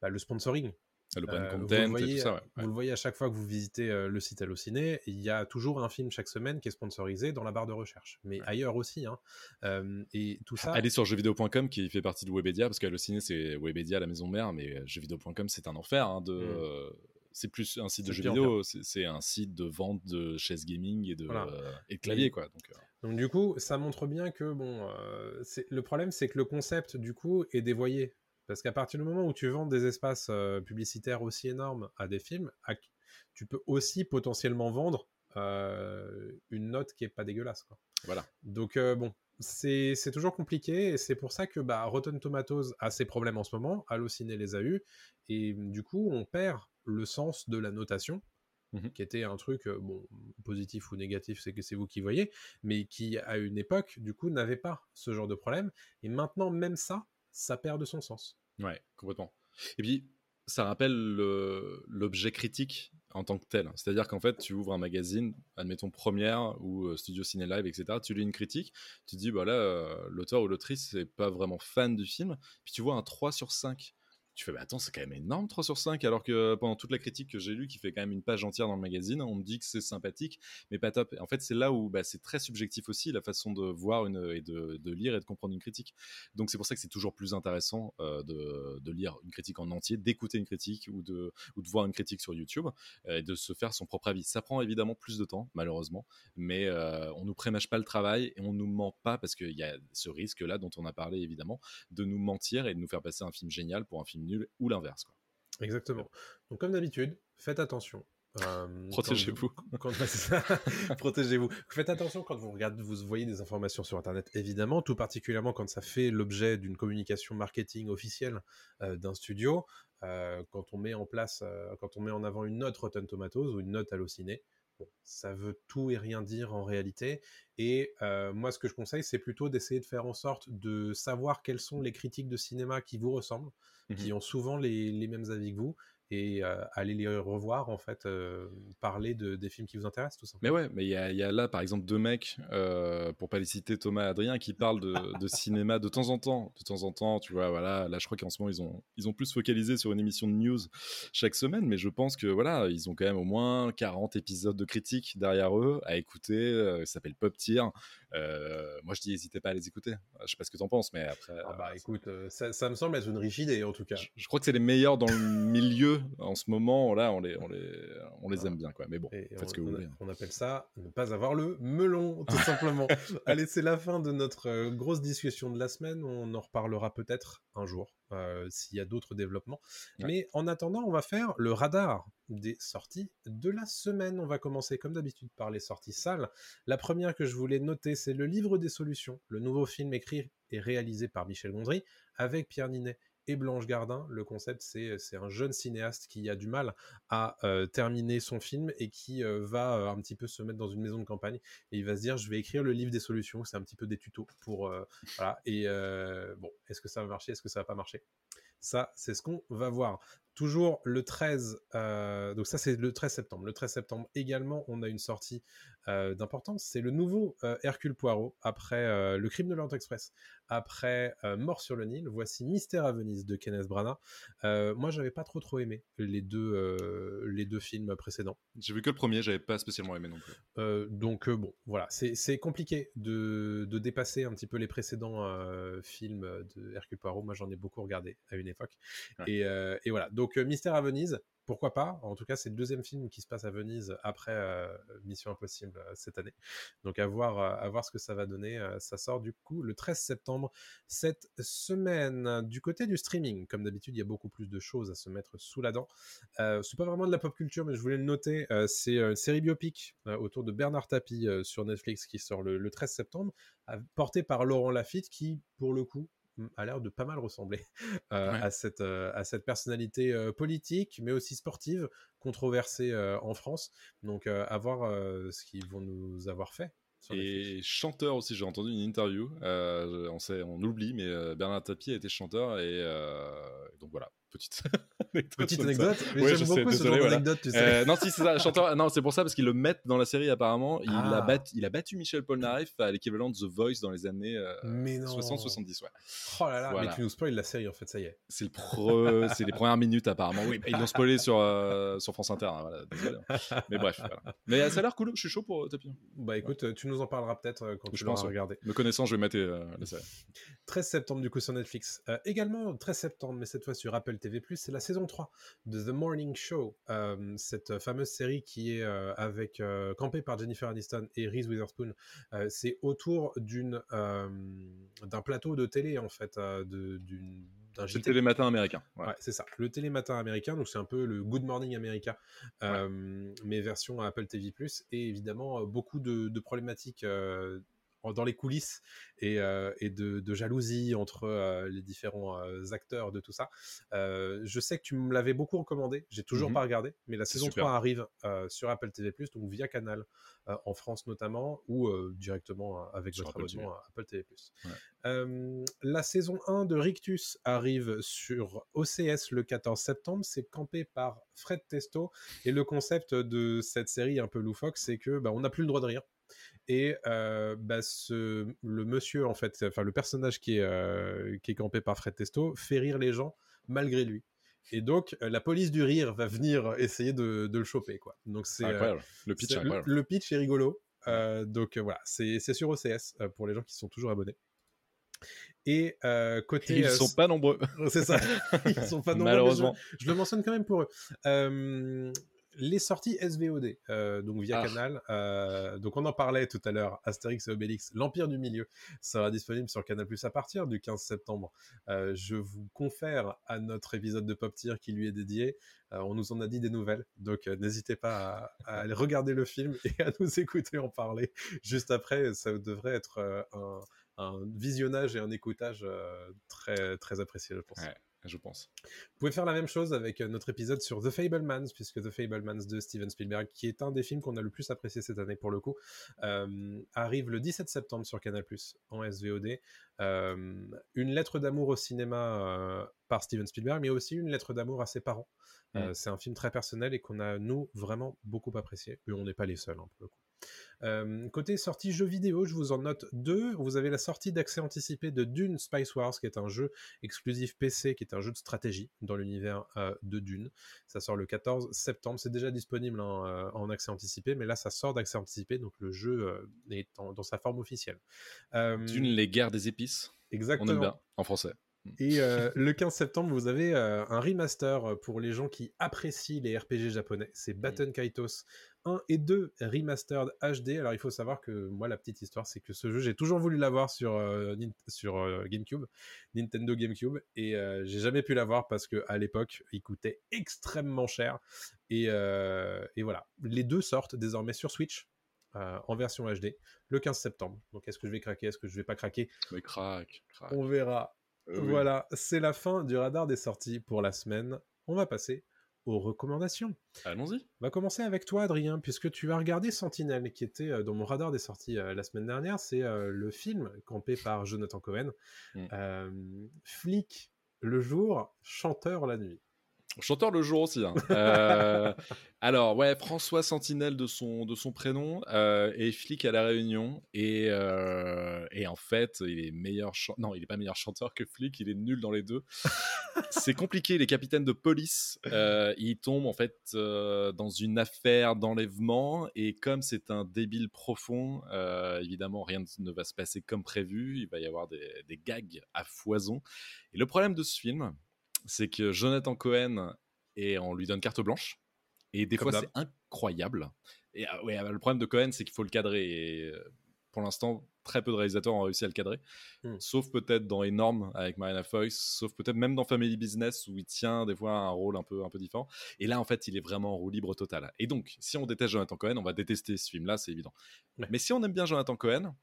Speaker 1: bah, le sponsoring. Euh, vous, le voyez,
Speaker 2: et tout ça, ouais.
Speaker 1: vous le voyez à chaque fois que vous visitez euh, le site Allociné, il y a toujours un film chaque semaine qui est sponsorisé dans la barre de recherche, mais ailleurs aussi. hein. Euh, et tout ça,
Speaker 2: Allez sur jeuxvideo.com qui fait partie de Webedia, parce qu'Allociné, c'est Webedia, la maison mère, mais jeuxvideo.com, c'est un enfer. hein, de...
Speaker 1: Mm.
Speaker 2: euh, C'est plus un site de jeux vidéo, c'est un site de vente de chaises gaming et de,
Speaker 1: Voilà.
Speaker 2: euh, et de clavier, quoi. Donc, euh,
Speaker 1: Donc du coup, ça montre bien que bon, euh, le problème c'est que le concept du coup est dévoyé parce qu'à partir du moment où tu vends des espaces euh, publicitaires aussi énormes à des films, à- tu peux aussi potentiellement vendre euh, une note qui est pas dégueulasse. Quoi.
Speaker 2: voilà.
Speaker 1: Donc euh, bon, c'est toujours compliqué et c'est pour ça que bah, Rotten Tomatoes a ses problèmes en ce moment, Allociné les a eu et du coup on perd le sens de la notation
Speaker 2: Mhm.
Speaker 1: qui était un truc bon positif ou négatif c'est que c'est vous qui voyez mais qui à une époque du coup n'avait pas ce genre de problème et maintenant même ça ça perd de son sens
Speaker 2: Ouais, complètement. Et puis, ça rappelle le- l'objet critique en tant que tel. C'est-à-dire qu'en fait, tu ouvres un magazine, admettons Première ou euh, Studio Ciné Live, etc. Tu lis une critique, tu dis, bah euh, l'auteur ou l'autrice n'est pas vraiment fan du film. Puis tu vois un 3 sur 5. Tu fais, bah attends, c'est quand même énorme 3 sur 5, alors que pendant toute la critique que j'ai lue, qui fait quand même une page entière dans le magazine, on me dit que c'est sympathique, mais pas top. En fait, c'est là où bah, c'est très subjectif aussi, la façon de voir une, et de, lire et de comprendre une critique. Donc c'est pour ça que c'est toujours plus intéressant euh, de, lire une critique en entier, d'écouter une critique ou de, ou de voir une critique sur YouTube euh, et de se faire son propre avis. Ça prend évidemment plus de temps, malheureusement, mais euh, on nous prémâche pas le travail et on nous ment pas parce qu'il y a ce risque-là dont on a parlé évidemment, de nous mentir et de nous faire passer un film génial pour un film nul ou l'inverse.
Speaker 1: exactement donc comme d'habitude faites attention Euh,
Speaker 2: Protégez-vous.
Speaker 1: Protégez-vous. Faites attention quand vous regardez, vous voyez des informations sur Internet, évidemment, tout particulièrement quand ça fait l'objet d'une communication marketing officielle euh, d'un studio. euh, quand on met en place, quand on met en avant une note Rotten Tomatoes ou une note Allociné, ça veut tout et rien dire en réalité. Et euh, moi, ce que je conseille, c'est plutôt d'essayer de faire en sorte de savoir quelles sont les critiques de cinéma qui vous ressemblent, qui ont souvent les, les mêmes avis que vous, et aller les revoir, en fait, parler de, des films qui vous intéressent, tout simplement.
Speaker 2: Mais ouais, mais il y, a- il y a là, par exemple, deux mecs, pour pas les citer, Thomas et Adrien, qui parlent de, de cinéma de temps en temps. De temps en temps, tu vois, voilà. Là, je crois qu'en ce moment, ils ont, ils ont plus focalisé sur une émission de news chaque semaine, mais je pense que, voilà, ils ont quand même au moins 40 épisodes de critiques derrière eux à écouter. ça s'appelle Pop Tier. Euh, moi, je dis, n'hésitez pas à les écouter. Je sais pas ce que t'en penses, mais après.
Speaker 1: Ah bah
Speaker 2: euh,
Speaker 1: écoute, euh, ça, ça me semble être une riche idée, en tout cas.
Speaker 2: je, je crois que c'est les meilleurs dans le milieu en ce moment. Là, on les, on les, on les aime bien, quoi. Mais bon,
Speaker 1: Et
Speaker 2: faites
Speaker 1: on,
Speaker 2: ce que vous voulez.
Speaker 1: on appelle ça ne pas avoir le melon, tout simplement. Allez, c'est la fin de notre euh, grosse discussion de la semaine. On en reparlera peut-être un jour, euh, s'il y a d'autres développements.
Speaker 2: Ouais.
Speaker 1: Mais en attendant, on va faire le radar des sorties de la semaine. On va commencer comme d'habitude par les sorties salles. La première que je voulais noter, c'est Le Livre des Solutions, le nouveau film écrit et réalisé par Michel Gondry avec Pierre Ninet et Blanche Gardin. Le concept, c'est c'est un jeune cinéaste qui a du mal à euh, terminer son film et qui euh, va euh, un petit peu se mettre dans une maison de campagne et il va se dire je vais écrire le livre des solutions c'est un petit peu des tutos pour euh, voilà et euh, bon est-ce que ça va marcher est-ce que ça va pas marcher? Ça, c'est ce qu'on va voir. Toujours le 13, euh, donc ça c'est le 13 septembre. Le 13 septembre également, on a une sortie euh, d'importance. C'est le nouveau euh, Hercule Poirot après Le Crime de l'Orient Express, après Mort sur le Nil. Voici Mystère à Venise de Kenneth Branagh. moi, j'avais pas trop trop aimé les deux les deux films précédents.
Speaker 2: J'ai vu que le premier, j'avais pas spécialement aimé non
Speaker 1: plus. donc bon, voilà, c'est compliqué de, de, dépasser un petit peu les précédents films de Hercule Poirot. Moi, j'en ai beaucoup regardé à une époque. Et, et voilà. Donc donc euh, Mystère à Venise, pourquoi pas? En tout cas, c'est le deuxième film qui se passe à Venise après euh, Mission Impossible euh, cette année. Donc à voir, à voir ce que ça va donner. ça sort du coup le 13 septembre cette semaine. Du côté du streaming, comme d'habitude, il y a beaucoup plus de choses à se mettre sous la dent. c'est pas vraiment de la pop culture, mais je voulais le noter. c'est une série biopic autour de Bernard Tapie sur Netflix qui sort le, le 13 septembre, portée par Laurent Lafitte, qui pour le coup a l'air de pas mal ressembler euh, à, cette, euh, à cette personnalité euh, politique, mais aussi sportive, controversée en France. Donc, à voir ce qu'ils vont nous avoir fait.
Speaker 2: Et chanteur aussi, j'ai entendu une interview, on, sait, on oublie, mais Bernard Tapie a été chanteur, et donc voilà, petite
Speaker 1: anecdote. Petite anecdote. Mais j'aime beaucoup ce genre d'anecdote, tu sais.
Speaker 2: Euh, non, si c'est ça, chanteur. Non, c'est pour ça parce qu'ils le mettent dans la série apparemment. Il a ah. battu, il a battu Michel Polnareff à l'équivalent de The Voice dans les années 60-70, ouais.
Speaker 1: Oh là là, mais tu nous spoil la série en fait, ça y est.
Speaker 2: C'est le c'est les premières minutes apparemment. Oui, ils l'ont spoilé sur euh, sur France Inter. Hein, voilà, désolé. Hein. Mais bref, voilà. Mais ça a l'air cool. Je suis chaud pour Tapis.
Speaker 1: Bah écoute, tu nous en parleras peut-être quand je tu l'auras regardé.
Speaker 2: Me connaissant, je vais mettre la série.
Speaker 1: 13 septembre du coup sur Netflix. également 13 septembre, mais cette fois sur Apple TV+, c'est la saison 3 de The Morning Show, euh, cette fameuse série qui est euh, avec euh, campée par Jennifer Aniston et Reese Witherspoon. c'est autour d'une d'un plateau de télé en fait, de, d'une
Speaker 2: d'un le télématin américain.
Speaker 1: Ouais, c'est ça. Le télématin américain, donc c'est un peu le Good Morning America, mais version Apple TV+. Et évidemment, beaucoup de, de problématiques dans les coulisses et, euh, de, jalousie entre euh, les différents euh, acteurs de tout ça. je sais que tu me l'avais beaucoup recommandé, j'ai toujours mmh pas regardé, mais la saison 3 arrive sur Apple TV+, donc via Canal en France notamment, ou directement avec votre abonnement à Apple TV+. la saison 1 de Rictus arrive sur OCS le 14 septembre, c'est campé par Fred Testo, et le concept de cette série un peu loufoque, c'est que bah, on n'a plus le droit de rire et euh, bah, ce, le monsieur, en fait, enfin le personnage qui est, euh, qui est campé par Fred Testo, fait rire les gens malgré lui. Et donc, euh, la police du rire va venir essayer de, de le choper, quoi. Donc c'est
Speaker 2: le pitch, est
Speaker 1: le, pitch est rigolo. donc voilà, c'est sur OCS pour les gens qui sont toujours abonnés. Et côté,
Speaker 2: ils sont pas nombreux.
Speaker 1: C'est ça. Ils sont pas nombreux.
Speaker 2: Malheureusement.
Speaker 1: Je, le mentionne quand même pour eux. Euh, les sorties SVOD, euh, donc via ah. Canal. Euh, donc on en parlait tout à l'heure, Astérix et Obélix, l'Empire du Milieu, sera disponible sur Canal Plus à partir du 15 septembre. Euh, je vous confère à notre épisode de Pop Tier qui lui est dédié. on nous en a dit des nouvelles, donc n'hésitez pas à, aller regarder le film et à nous écouter en parler. Juste après, ça devrait être un, visionnage et un écoutage très très apprécié, je pense
Speaker 2: je pense.
Speaker 1: Vous pouvez faire la même chose avec euh, notre épisode sur The Fablemans, puisque The Fablemans de Steven Spielberg, qui est un des films qu'on a le plus apprécié cette année pour le coup, euh, arrive le 17 septembre sur Canal+, en SVOD. Euh, une lettre d'amour au cinéma par Steven Spielberg, mais aussi une lettre d'amour à ses parents. Mm. c'est un film très personnel et qu'on a, nous, vraiment beaucoup apprécié. Et on n'est pas les seuls, hein, pour le coup. Euh, côté sortie jeux vidéo, je vous en note deux. Vous avez la sortie d'accès anticipé de Dune Spice Wars, qui est un jeu exclusif PC, qui est un jeu de stratégie dans l'univers euh, de Dune. Ça sort le 14 septembre. C'est déjà disponible euh, en accès anticipé, mais là, ça sort d'accès anticipé, donc le jeu est dans sa forme officielle.
Speaker 2: Dune, les guerres des épices.
Speaker 1: Exactement.
Speaker 2: On aime bien, en français.
Speaker 1: Et le 15 septembre, vous avez un remaster pour les gens qui apprécient les RPG japonais. C'est Baton Kaitos 1 et 2 remastered HD. Alors il faut savoir que moi la petite histoire c'est que ce jeu j'ai toujours voulu l'avoir sur euh, sur euh, GameCube, Nintendo GameCube et euh, j'ai jamais pu l'avoir parce que à l'époque il coûtait extrêmement cher et, et, voilà. Les deux sortent désormais sur Switch. en version HD le 15 septembre. Donc est-ce que je vais craquer, est-ce que je vais pas craquer?
Speaker 2: Mais craque, craque.
Speaker 1: On verra. Voilà, c'est la fin du radar des sorties pour la semaine. On va passer aux recommandations.
Speaker 2: Allons-y.
Speaker 1: On va commencer avec toi, Adrien, puisque tu as regardé Sentinelle, qui était euh, dans mon radar des sorties euh, la semaine dernière. C'est euh, le film campé par Jonathan Cohen. Mm. flic le jour, chanteur la nuit.
Speaker 2: Chanteur le jour aussi. Hein. Euh, alors, ouais, François Sentinelle de son, de son prénom euh, est flic à La Réunion. Et, euh, et en fait, il est meilleur Non, il est pas meilleur chanteur que flic, il est nul dans les deux. c'est compliqué, les capitaines de police, il tombe en fait dans une affaire d'enlèvement. Et comme c'est un débile profond, évidemment, rien ne va se passer comme prévu. Il va y avoir des gags à foison. Et le problème de ce film, c'est que Jonathan Cohen, et on lui donne carte blanche. Et des fois, c'est incroyable. Et ah, ouais, le problème de Cohen, c'est qu'il faut le cadrer. Et euh, pour l'instant, très peu de réalisateurs ont réussi à le cadrer. Hmm. Sauf peut-être dans Enorme avec Marina Foïs, sauf peut-être même dans Family Business où il tient des fois un rôle un peu, un peu différent. Et là, en fait, il est vraiment en roue libre total. Et donc, si on déteste Jonathan Cohen, on va détester ce film-là, c'est évident. Mais si on aime bien Jonathan Cohen,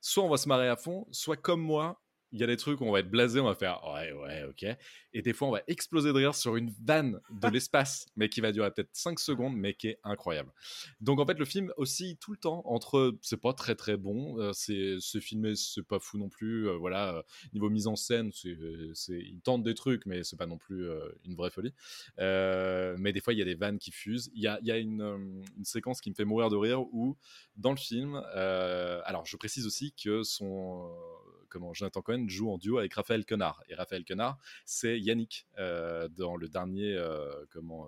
Speaker 2: soit on va se marrer à fond, soit comme moi, il y a des trucs où on va être blasé, on va faire ouais, ouais, ok. Et des fois, on va exploser de rire sur une vanne de l'espace, mais qui va durer peut-être 5 secondes, mais qui est incroyable. Donc, en fait, le film aussi tout le temps entre c'est pas très très bon, euh, c'est filmé, c'est pas fou non plus. Euh, voilà, euh, niveau mise en scène, c'est il tente des trucs, mais c'est pas non plus une vraie folie. mais des fois, il y a des vannes qui fusent. Il y a, y a une, une, séquence qui me fait mourir de rire où, dans le film, alors je précise aussi que son comment Jonathan Cohen joue en duo avec Raphaël Quenard. Et Raphaël Quenard, c'est Yannick euh, dans le dernier euh, comment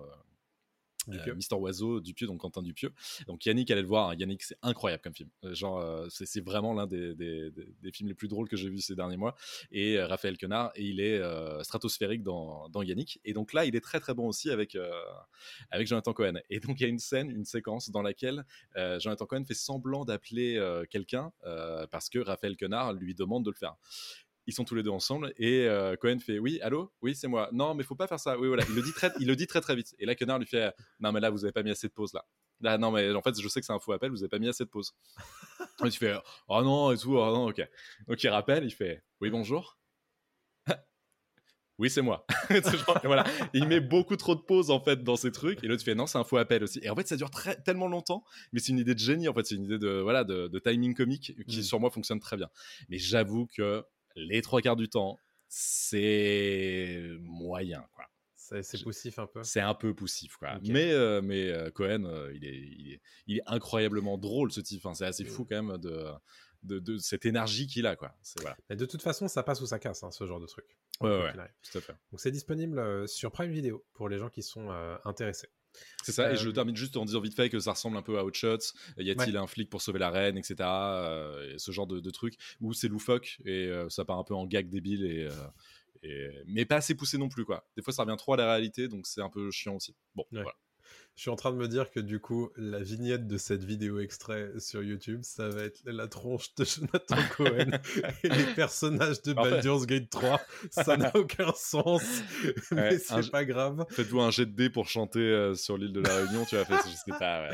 Speaker 2: euh, Mister Oiseau, Dupieux, donc Quentin Dupieux. Donc Yannick, allez le voir. Hein. Yannick, c'est incroyable comme film. Euh, genre, euh, c'est vraiment l'un des, des, des, films les plus drôles que j'ai vus ces derniers mois. Et Raphaël Quenard, et il est stratosphérique dans, dans, Yannick. Et donc là, il est très très bon aussi avec, avec Jonathan Cohen. Et donc il y a une scène, une séquence dans laquelle Jonathan Cohen fait semblant d'appeler quelqu'un parce que Raphaël Quenard lui demande de le faire ils sont tous les deux ensemble et euh, Cohen fait oui allô? Oui c'est moi non mais faut pas faire ça oui voilà il le dit très il le dit très très vite et là Connard lui fait non mais là vous avez pas mis assez de pause là là non mais en fait je sais que c'est un faux appel vous avez pas mis assez de pause et tu fais oh non et tout oh non ok donc il rappelle il fait oui bonjour oui, c'est moi. voilà. il met beaucoup trop de pauses en fait dans ces trucs. Et l'autre fait non, c'est un faux appel aussi. Et en fait, ça dure très, tellement longtemps, mais c'est une idée de génie en fait. C'est une idée de voilà de, timing comique qui mm. sur moi fonctionne très bien. Mais j'avoue que les trois quarts du temps, c'est moyen, quoi.
Speaker 1: C'est poussif un peu.
Speaker 2: C'est un peu poussif, quoi. Mais, euh, mais euh, Cohen, euh, il, est, il, est, incroyablement drôle, ce type. c'est assez fou, quand même, de, de, cette énergie qu'il a, quoi.
Speaker 1: Voilà. Mais de toute façon, ça passe ou ça casse, hein, ce genre de truc.
Speaker 2: Ouais, ouais, tout à fait.
Speaker 1: Donc, c'est disponible sur Prime Video pour les gens qui sont intéressés.
Speaker 2: C'est ça, et je euh, termine juste en disant vite fait que ça ressemble un peu à Hot Y a-t-il un flic pour sauver la reine, etc. Euh, ce genre de, de trucs, où c'est loufoque et euh, ça part un peu en gag débile, et, mais pas assez poussé non plus, quoi. Des fois, ça revient trop à la réalité, donc c'est un peu chiant aussi. Bon, voilà.
Speaker 1: Je suis en train de me dire que du coup, la vignette de cette vidéo extrait sur YouTube, ça va être la tronche de Jonathan Cohen et les personnages de Baldur's Gate 3. Ça n'a aucun sens, mais c'est pas grave.
Speaker 2: Faites-vous un jet de dés pour chanter euh, sur l'île de la Réunion, tu vas faire, sais pas.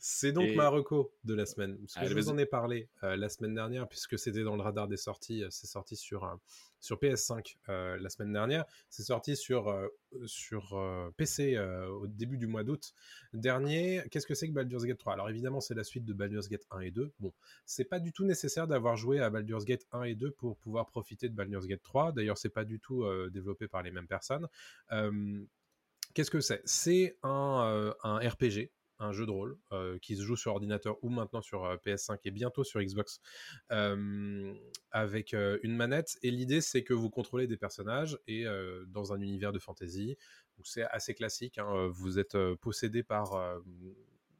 Speaker 1: C'est donc ma reco de la semaine. Parce que je vous en ai parlé euh, la semaine dernière, puisque c'était dans le radar des sorties. Euh, c'est sorti sur un sur PS5 euh, la semaine dernière. C'est sorti sur, euh, sur euh, PC au début du mois d'août dernier. Qu'est-ce que c'est que Baldur's Gate 3 Alors évidemment, c'est la suite de Baldur's Gate 1 et 2. Bon, c'est pas du tout nécessaire d'avoir joué à Baldur's Gate 1 et 2 pour pouvoir profiter de Baldur's Gate 3. D'ailleurs, c'est pas du tout développé par les mêmes personnes. Qu'est-ce que c'est? C'est un, un RPG un jeu de rôle euh, qui se joue sur ordinateur ou maintenant sur euh, PS5 et bientôt sur Xbox avec euh, une manette. Et l'idée, c'est que vous contrôlez des personnages et dans un univers de fantasy. C'est assez classique. Hein, vous êtes possédé par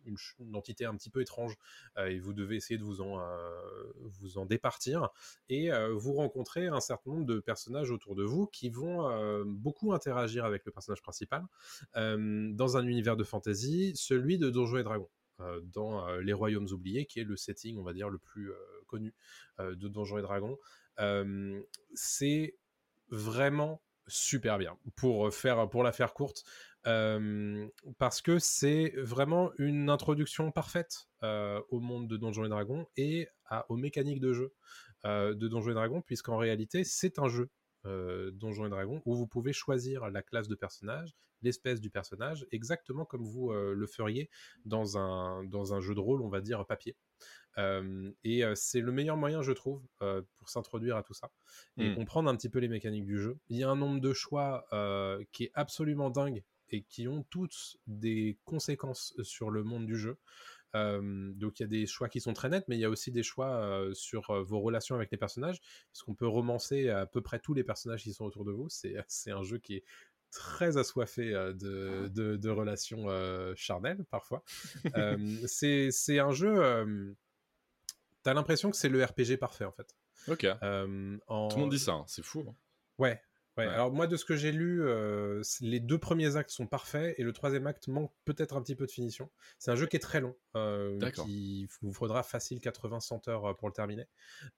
Speaker 1: une, entité un petit peu étrange euh, et vous devez essayer de vous en, euh, vous en départir. Et euh, vous rencontrez un certain nombre de personnages autour de vous qui vont beaucoup interagir avec le personnage principal dans un univers de fantasy, celui de Donjons et Dragons. dans Les Royaumes Oubliés, qui est le setting, on va dire, le plus connu de Donjons et Dragons. c'est vraiment super bien. Pour, faire, pour la faire courte, parce que c'est vraiment une introduction parfaite au monde de Donjons et Dragons et aux mécaniques de jeu de Donjons et Dragons, puisqu'en réalité, c'est un jeu Donjons et Dragons où vous pouvez choisir la classe de personnage, l'espèce du personnage, exactement comme vous le feriez dans un, dans un jeu de rôle, on va dire papier. Euh, et c'est le meilleur moyen, je trouve, pour s'introduire à tout ça et
Speaker 2: Mm.
Speaker 1: comprendre un petit peu les mécaniques du jeu. Il y a un nombre de choix qui est absolument dingue et qui ont toutes des conséquences sur le monde du jeu. Euh, donc il y a des choix qui sont très nets, mais il y a aussi des choix euh, sur euh, vos relations avec les personnages, parce qu'on peut romancer à peu près tous les personnages qui sont autour de vous. C'est un jeu qui est très assoiffé de, de, de relations charnelles parfois. C'est un jeu. T'as l'impression que c'est le RPG parfait en fait.
Speaker 2: Ok.
Speaker 1: En-
Speaker 2: Tout le monde dit ça, hein, c'est fou. hein.
Speaker 1: Ouais. Ouais,
Speaker 2: Ouais.
Speaker 1: alors moi de ce que j'ai lu, euh, les deux premiers actes sont parfaits et le troisième acte manque peut-être un petit peu de finition. C'est un jeu qui est très long, euh, qui vous faudra facile 80-100 heures euh, pour le terminer.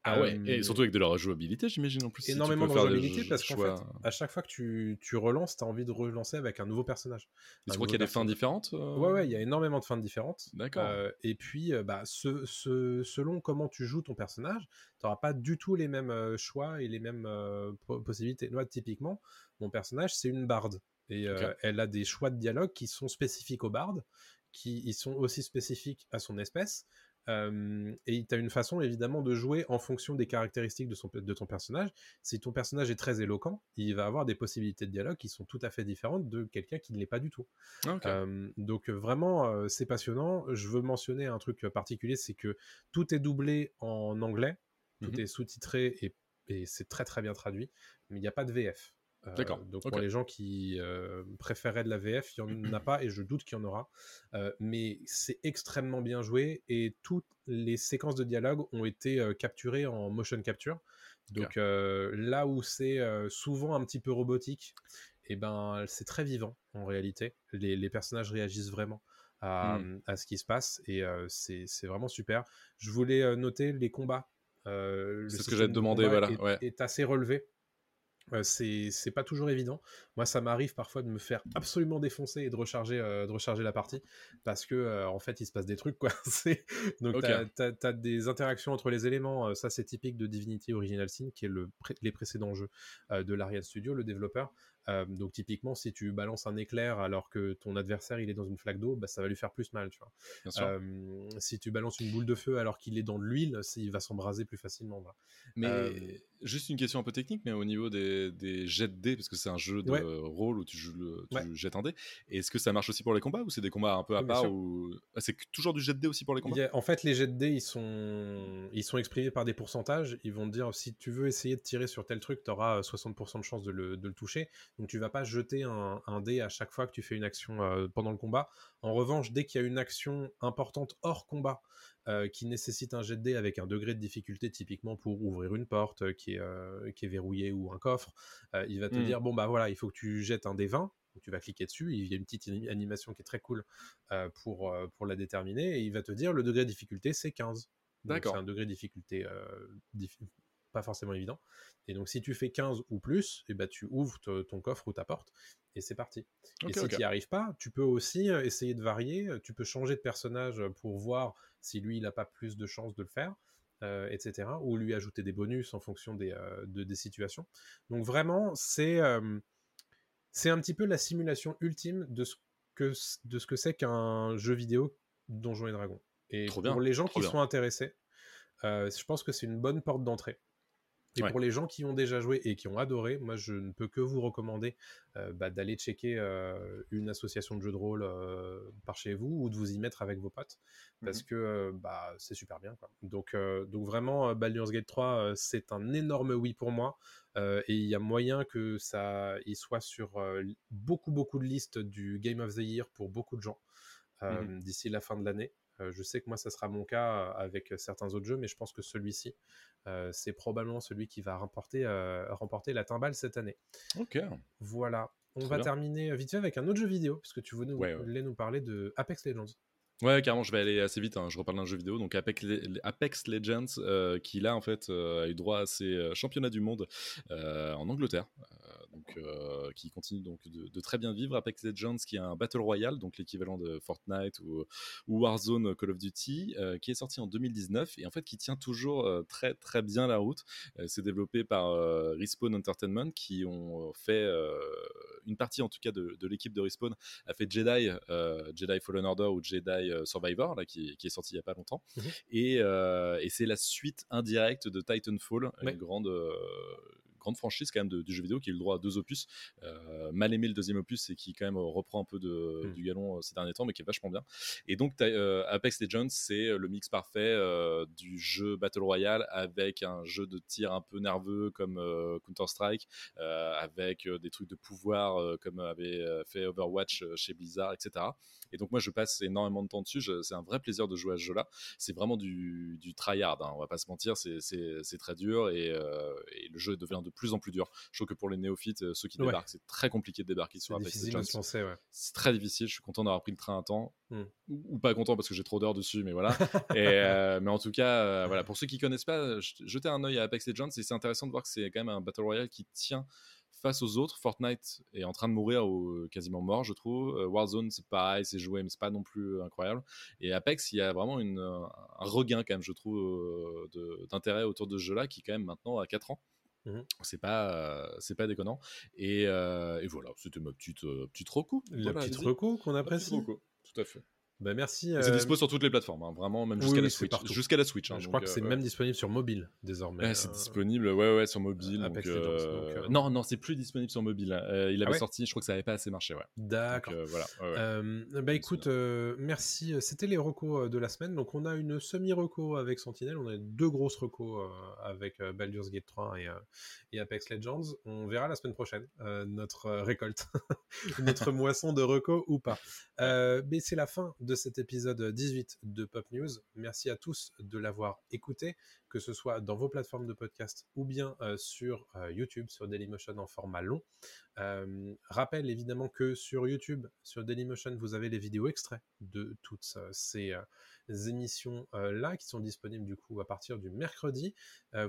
Speaker 2: Ah ouais,
Speaker 1: Euh,
Speaker 2: et surtout avec de la rejouabilité, j'imagine en plus.
Speaker 1: énormément de rejouabilité parce qu'en fait, à chaque fois que tu, tu relances, tu as envie de relancer avec un nouveau personnage. Un
Speaker 2: tu crois qu'il y a des fins différentes euh?
Speaker 1: Ouais, ouais, il y a énormément de fins différentes.
Speaker 2: D'accord.
Speaker 1: Euh, et puis, euh, bah, ce, ce- selon comment tu joues ton personnage, n'auras pas du tout les mêmes choix et les mêmes po- possibilités. Moi, typiquement, mon personnage, c'est une barde. Et elle a des choix de dialogue qui sont spécifiques aux bardes, qui ils sont aussi spécifiques à son espèce. Euh, et tu as une façon évidemment de jouer en fonction des caractéristiques de, son, de ton personnage. Si ton personnage est très éloquent, il va avoir des possibilités de dialogue qui sont tout à fait différentes de quelqu'un qui ne l'est pas du tout.
Speaker 2: Ah.
Speaker 1: Euh, donc vraiment, euh, c'est passionnant. Je veux mentionner un truc particulier, c'est que tout est doublé en anglais, tout
Speaker 2: Mhm.
Speaker 1: est sous-titré et, et c'est très très bien traduit, mais il n'y a pas de VF. Euh,
Speaker 2: D'accord,
Speaker 1: Donc pour les gens qui euh, préféraient de la VF, il n'y en a pas et je doute qu'il y en aura. Euh, mais c'est extrêmement bien joué et toutes les séquences de dialogue ont été capturées en motion capture. Donc là où c'est souvent un petit peu robotique, et ben c'est très vivant en réalité. Les, les personnages réagissent vraiment à, à ce qui se passe et c'est vraiment super. Je voulais noter les combats. Euh,
Speaker 2: C'est ce que j'allais te
Speaker 1: de
Speaker 2: demander, voilà,
Speaker 1: est,
Speaker 2: ouais.
Speaker 1: est assez relevé. Euh, c'est pas toujours évident. Moi, ça m'arrive parfois de me faire absolument défoncer et de recharger, euh, de recharger la partie parce que euh, en fait, il se passe des trucs quoi. Donc,
Speaker 2: Ok.
Speaker 1: t'as t'as- t'as des interactions entre les éléments. ça, c'est typique de Divinity Original Sin, qui est le pré- les précédents jeux de l'Ariane Studio, le développeur. Euh, donc, typiquement, si tu balances un éclair alors que ton adversaire il est dans une flaque d'eau, bah, ça va lui faire plus mal, tu vois.
Speaker 2: Bien sûr.
Speaker 1: Euh, si tu balances une boule de feu alors qu'il est dans de l'huile, il va s'embraser plus facilement. voilà.
Speaker 2: Mais
Speaker 1: euh,
Speaker 2: juste une question un peu technique, mais au niveau des, des jets de dés, parce que c'est un jeu de
Speaker 1: Ouais.
Speaker 2: rôle où tu, joues le- tu
Speaker 1: Ouais.
Speaker 2: jettes un dé, est-ce que ça marche aussi pour les combats ou c'est des combats un peu à
Speaker 1: Oui,
Speaker 2: part ou... Ah, c'est toujours du jet de dés aussi pour les combats?
Speaker 1: a- en fait, les jets de dés, ils sont, ils sont exprimés par des pourcentages. Ils vont te dire si tu veux essayer de tirer sur tel truc, tu auras 60% de chance de le, de le toucher. Donc, tu vas pas jeter un, un dé à chaque fois que tu fais une action euh, pendant le combat. En revanche, dès qu'il y a une action importante hors combat euh, qui nécessite un jet de dés avec un degré de difficulté, typiquement pour ouvrir une porte euh, qui, est, euh, qui est verrouillée ou un coffre, il va te
Speaker 2: Hmm.
Speaker 1: dire bon, bah voilà, il faut que tu jettes un dé 20. Donc, tu vas cliquer dessus, il y a une petite ani- animation qui est très cool euh, pour, euh, pour la déterminer, et il va te dire le degré de difficulté, c'est 15. Donc,
Speaker 2: D'accord.
Speaker 1: C'est un degré de difficulté euh, diffi- pas forcément évident. Et donc, si tu fais 15 ou plus, et ben, tu ouvres te- ton coffre ou ta porte, et c'est parti. Et si
Speaker 2: ok.
Speaker 1: tu n'y arrives pas, tu peux aussi euh, essayer de varier, tu peux changer de personnage pour voir si lui, il n'a pas plus de chances de le faire. euh, etc. Ou lui ajouter des bonus en fonction des, euh, de- des situations. Donc vraiment, c'est euh, c'est un petit peu la simulation ultime de ce que de ce que c'est qu'un jeu vidéo Donjons et Dragons. Et
Speaker 2: Trop
Speaker 1: pour
Speaker 2: bien,
Speaker 1: les gens qui
Speaker 2: bien.
Speaker 1: sont intéressés, euh, je pense que c'est une bonne porte d'entrée. Et
Speaker 2: Ouais.
Speaker 1: pour les gens qui ont déjà joué et qui ont adoré, moi je ne peux que vous recommander euh, bah, d'aller checker euh, une association de jeux de rôle euh, par chez vous ou de vous y mettre avec vos potes parce que bah, c'est super bien. Quoi. Donc, donc vraiment, Baldur's Gate 3, euh, c'est un énorme oui pour moi et il y a moyen que ça il soit sur beaucoup beaucoup de listes du Game of the Year pour beaucoup de gens
Speaker 2: Mhm.
Speaker 1: d'ici la fin de l'année. Euh, je sais que moi, ça sera mon cas euh, avec certains autres jeux, mais je pense que celui-ci, euh, c'est probablement celui qui va remporter, euh, remporter la timbale cette année.
Speaker 2: Ok.
Speaker 1: Voilà. On
Speaker 2: Très
Speaker 1: va
Speaker 2: bien.
Speaker 1: terminer vite fait avec un autre jeu vidéo, puisque tu voulais nous,
Speaker 2: Ouais, ouais.
Speaker 1: voulais nous parler de Apex Legends.
Speaker 2: Ouais, carrément, je vais aller assez vite. hein, Je reparle d'un jeu vidéo, donc Apex, Le- Apex Legends, euh, qui là en fait euh, a eu droit à ses euh, championnats du monde euh, en Angleterre, euh, donc euh, qui continue donc de, de très bien vivre. Apex Legends, qui est un battle royale, donc l'équivalent de Fortnite ou, ou Warzone Call of Duty, euh, qui est sorti en 2019 et en fait qui tient toujours euh, très très bien la route. C'est développé par Respawn Entertainment, qui ont fait une partie en tout cas de, de l'équipe de Respawn a fait Jedi, Jedi Fallen Order ou Jedi Survivor, là, qui, qui est sorti il y a pas longtemps.
Speaker 1: Mhm.
Speaker 2: Et, et c'est la suite indirecte de Titanfall,
Speaker 1: Ouais.
Speaker 2: une grande, grande franchise quand même de- du jeu vidéo qui a eu le droit à deux opus. Euh, mal aimé le deuxième opus et qui quand même reprend un peu de,
Speaker 1: Mhm.
Speaker 2: du galon euh, ces derniers temps, mais qui est vachement bien. Et donc euh, Apex Legends, c'est le mix parfait du jeu Battle Royale avec un jeu de tir un peu nerveux comme Counter-Strike, avec des trucs de pouvoir comme avait fait Overwatch chez Blizzard, etc. Et donc moi je passe énormément de temps dessus, c'est un vrai plaisir de jouer à ce jeu-là. C'est vraiment du, du tryhard, hein, on va pas se mentir, c'est- très dur et, euh, et le jeu devient de plus en plus dur. Je trouve que pour les néophytes, euh, ceux qui
Speaker 1: Ouais.
Speaker 2: débarquent, c'est très compliqué de débarquer sur
Speaker 1: C'est
Speaker 2: Apex Legends.
Speaker 1: ouais.
Speaker 2: C'est très difficile, je suis content d'avoir pris le train à temps.
Speaker 1: Hmm.
Speaker 2: Ou, ou pas content parce que j'ai trop d'heures dessus, mais voilà. et, euh, mais en tout cas, euh, voilà, pour ceux qui connaissent pas, jet- jetez un œil à Apex Legends et c'est intéressant de voir que c'est quand même un Battle Royale qui tient face aux autres. Fortnite est en train de mourir ou quasiment mort, je trouve. Euh, Warzone, c'est pareil, c'est joué, mais c'est pas non plus incroyable. Et Apex, il y a vraiment une, un regain, quand même, je trouve, euh, d'intérêt autour de ce jeu-là qui, quand même, maintenant a 4 ans.
Speaker 1: Mhm.
Speaker 2: C'est pas, euh, c'est pas déconnant. Et, euh, et voilà, c'était ma petite, euh, petite reco.
Speaker 1: La
Speaker 2: Voilà,
Speaker 1: petite reco qu'on apprécie.
Speaker 2: Tout à fait.
Speaker 1: Bah, merci.
Speaker 2: C'est
Speaker 1: euh,
Speaker 2: dispo sur toutes les plateformes, hein, vraiment, même jusqu'à
Speaker 1: oui,
Speaker 2: la Switch. Jusqu'à la Switch. hein,
Speaker 1: je
Speaker 2: donc,
Speaker 1: crois que c'est
Speaker 2: euh,
Speaker 1: même disponible sur mobile désormais.
Speaker 2: C'est disponible, ouais, ouais, sur mobile. Donc,
Speaker 1: Legends,
Speaker 2: euh,
Speaker 1: donc, euh,
Speaker 2: Non, non, c'est plus disponible sur mobile. Euh, il
Speaker 1: Ah
Speaker 2: avait
Speaker 1: ouais
Speaker 2: sorti, je crois que ça avait pas assez marché, ouais.
Speaker 1: D'accord.
Speaker 2: voilà. ouais,
Speaker 1: bah écoute, merci. C'était les recos de la semaine. Donc on a une semi-reco avec Sentinel, on a deux grosses recos avec Baldur's Gate 3 et, et Apex Legends. On verra la semaine prochaine notre récolte, notre moisson de recos ou pas. Mais c'est la fin de cet épisode 18 de Pop News. Merci à tous de l'avoir écouté, que ce soit dans vos plateformes de podcast ou bien euh, sur euh, YouTube, sur Dailymotion en format long. Euh, rappelle évidemment que sur YouTube, sur Dailymotion, vous avez les vidéos extraits de toutes ces euh, émissions euh, là qui sont disponibles du coup à partir du mercredi.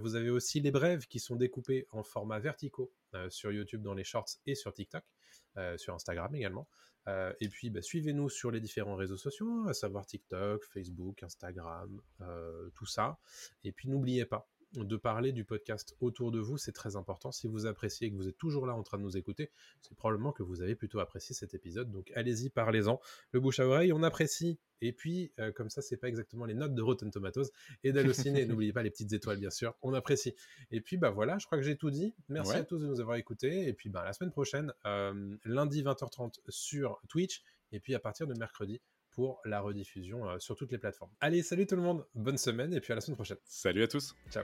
Speaker 1: Vous avez aussi les brèves qui sont découpées en format verticaux sur YouTube dans les shorts et sur TikTok, sur Instagram également. Euh, et puis bah, suivez-nous sur les différents réseaux sociaux, à savoir TikTok, Facebook, Instagram, euh, tout ça. Et puis n'oubliez pas de parler du podcast autour de vous, c'est très important. Si vous appréciez et que vous êtes toujours là en train de nous écouter, c'est probablement que vous avez plutôt apprécié cet épisode. Donc allez-y, parlez-en. Le bouche à oreille, on apprécie. Et puis, euh, comme ça, c'est pas exactement les notes de Rotten Tomatoes et d'Allociné. N'oubliez pas les petites étoiles, bien sûr. On apprécie. Et puis, bah voilà, je crois que j'ai tout dit. Merci
Speaker 2: Ouais.
Speaker 1: à tous de nous avoir écoutés. Et puis, bah, la semaine prochaine, euh, lundi 20h30 sur Twitch. Et puis, à partir de mercredi pour la rediffusion euh, sur toutes les plateformes. Allez, salut tout le monde. Bonne semaine. Et puis, à la semaine prochaine.
Speaker 2: Salut à tous.
Speaker 1: Ciao.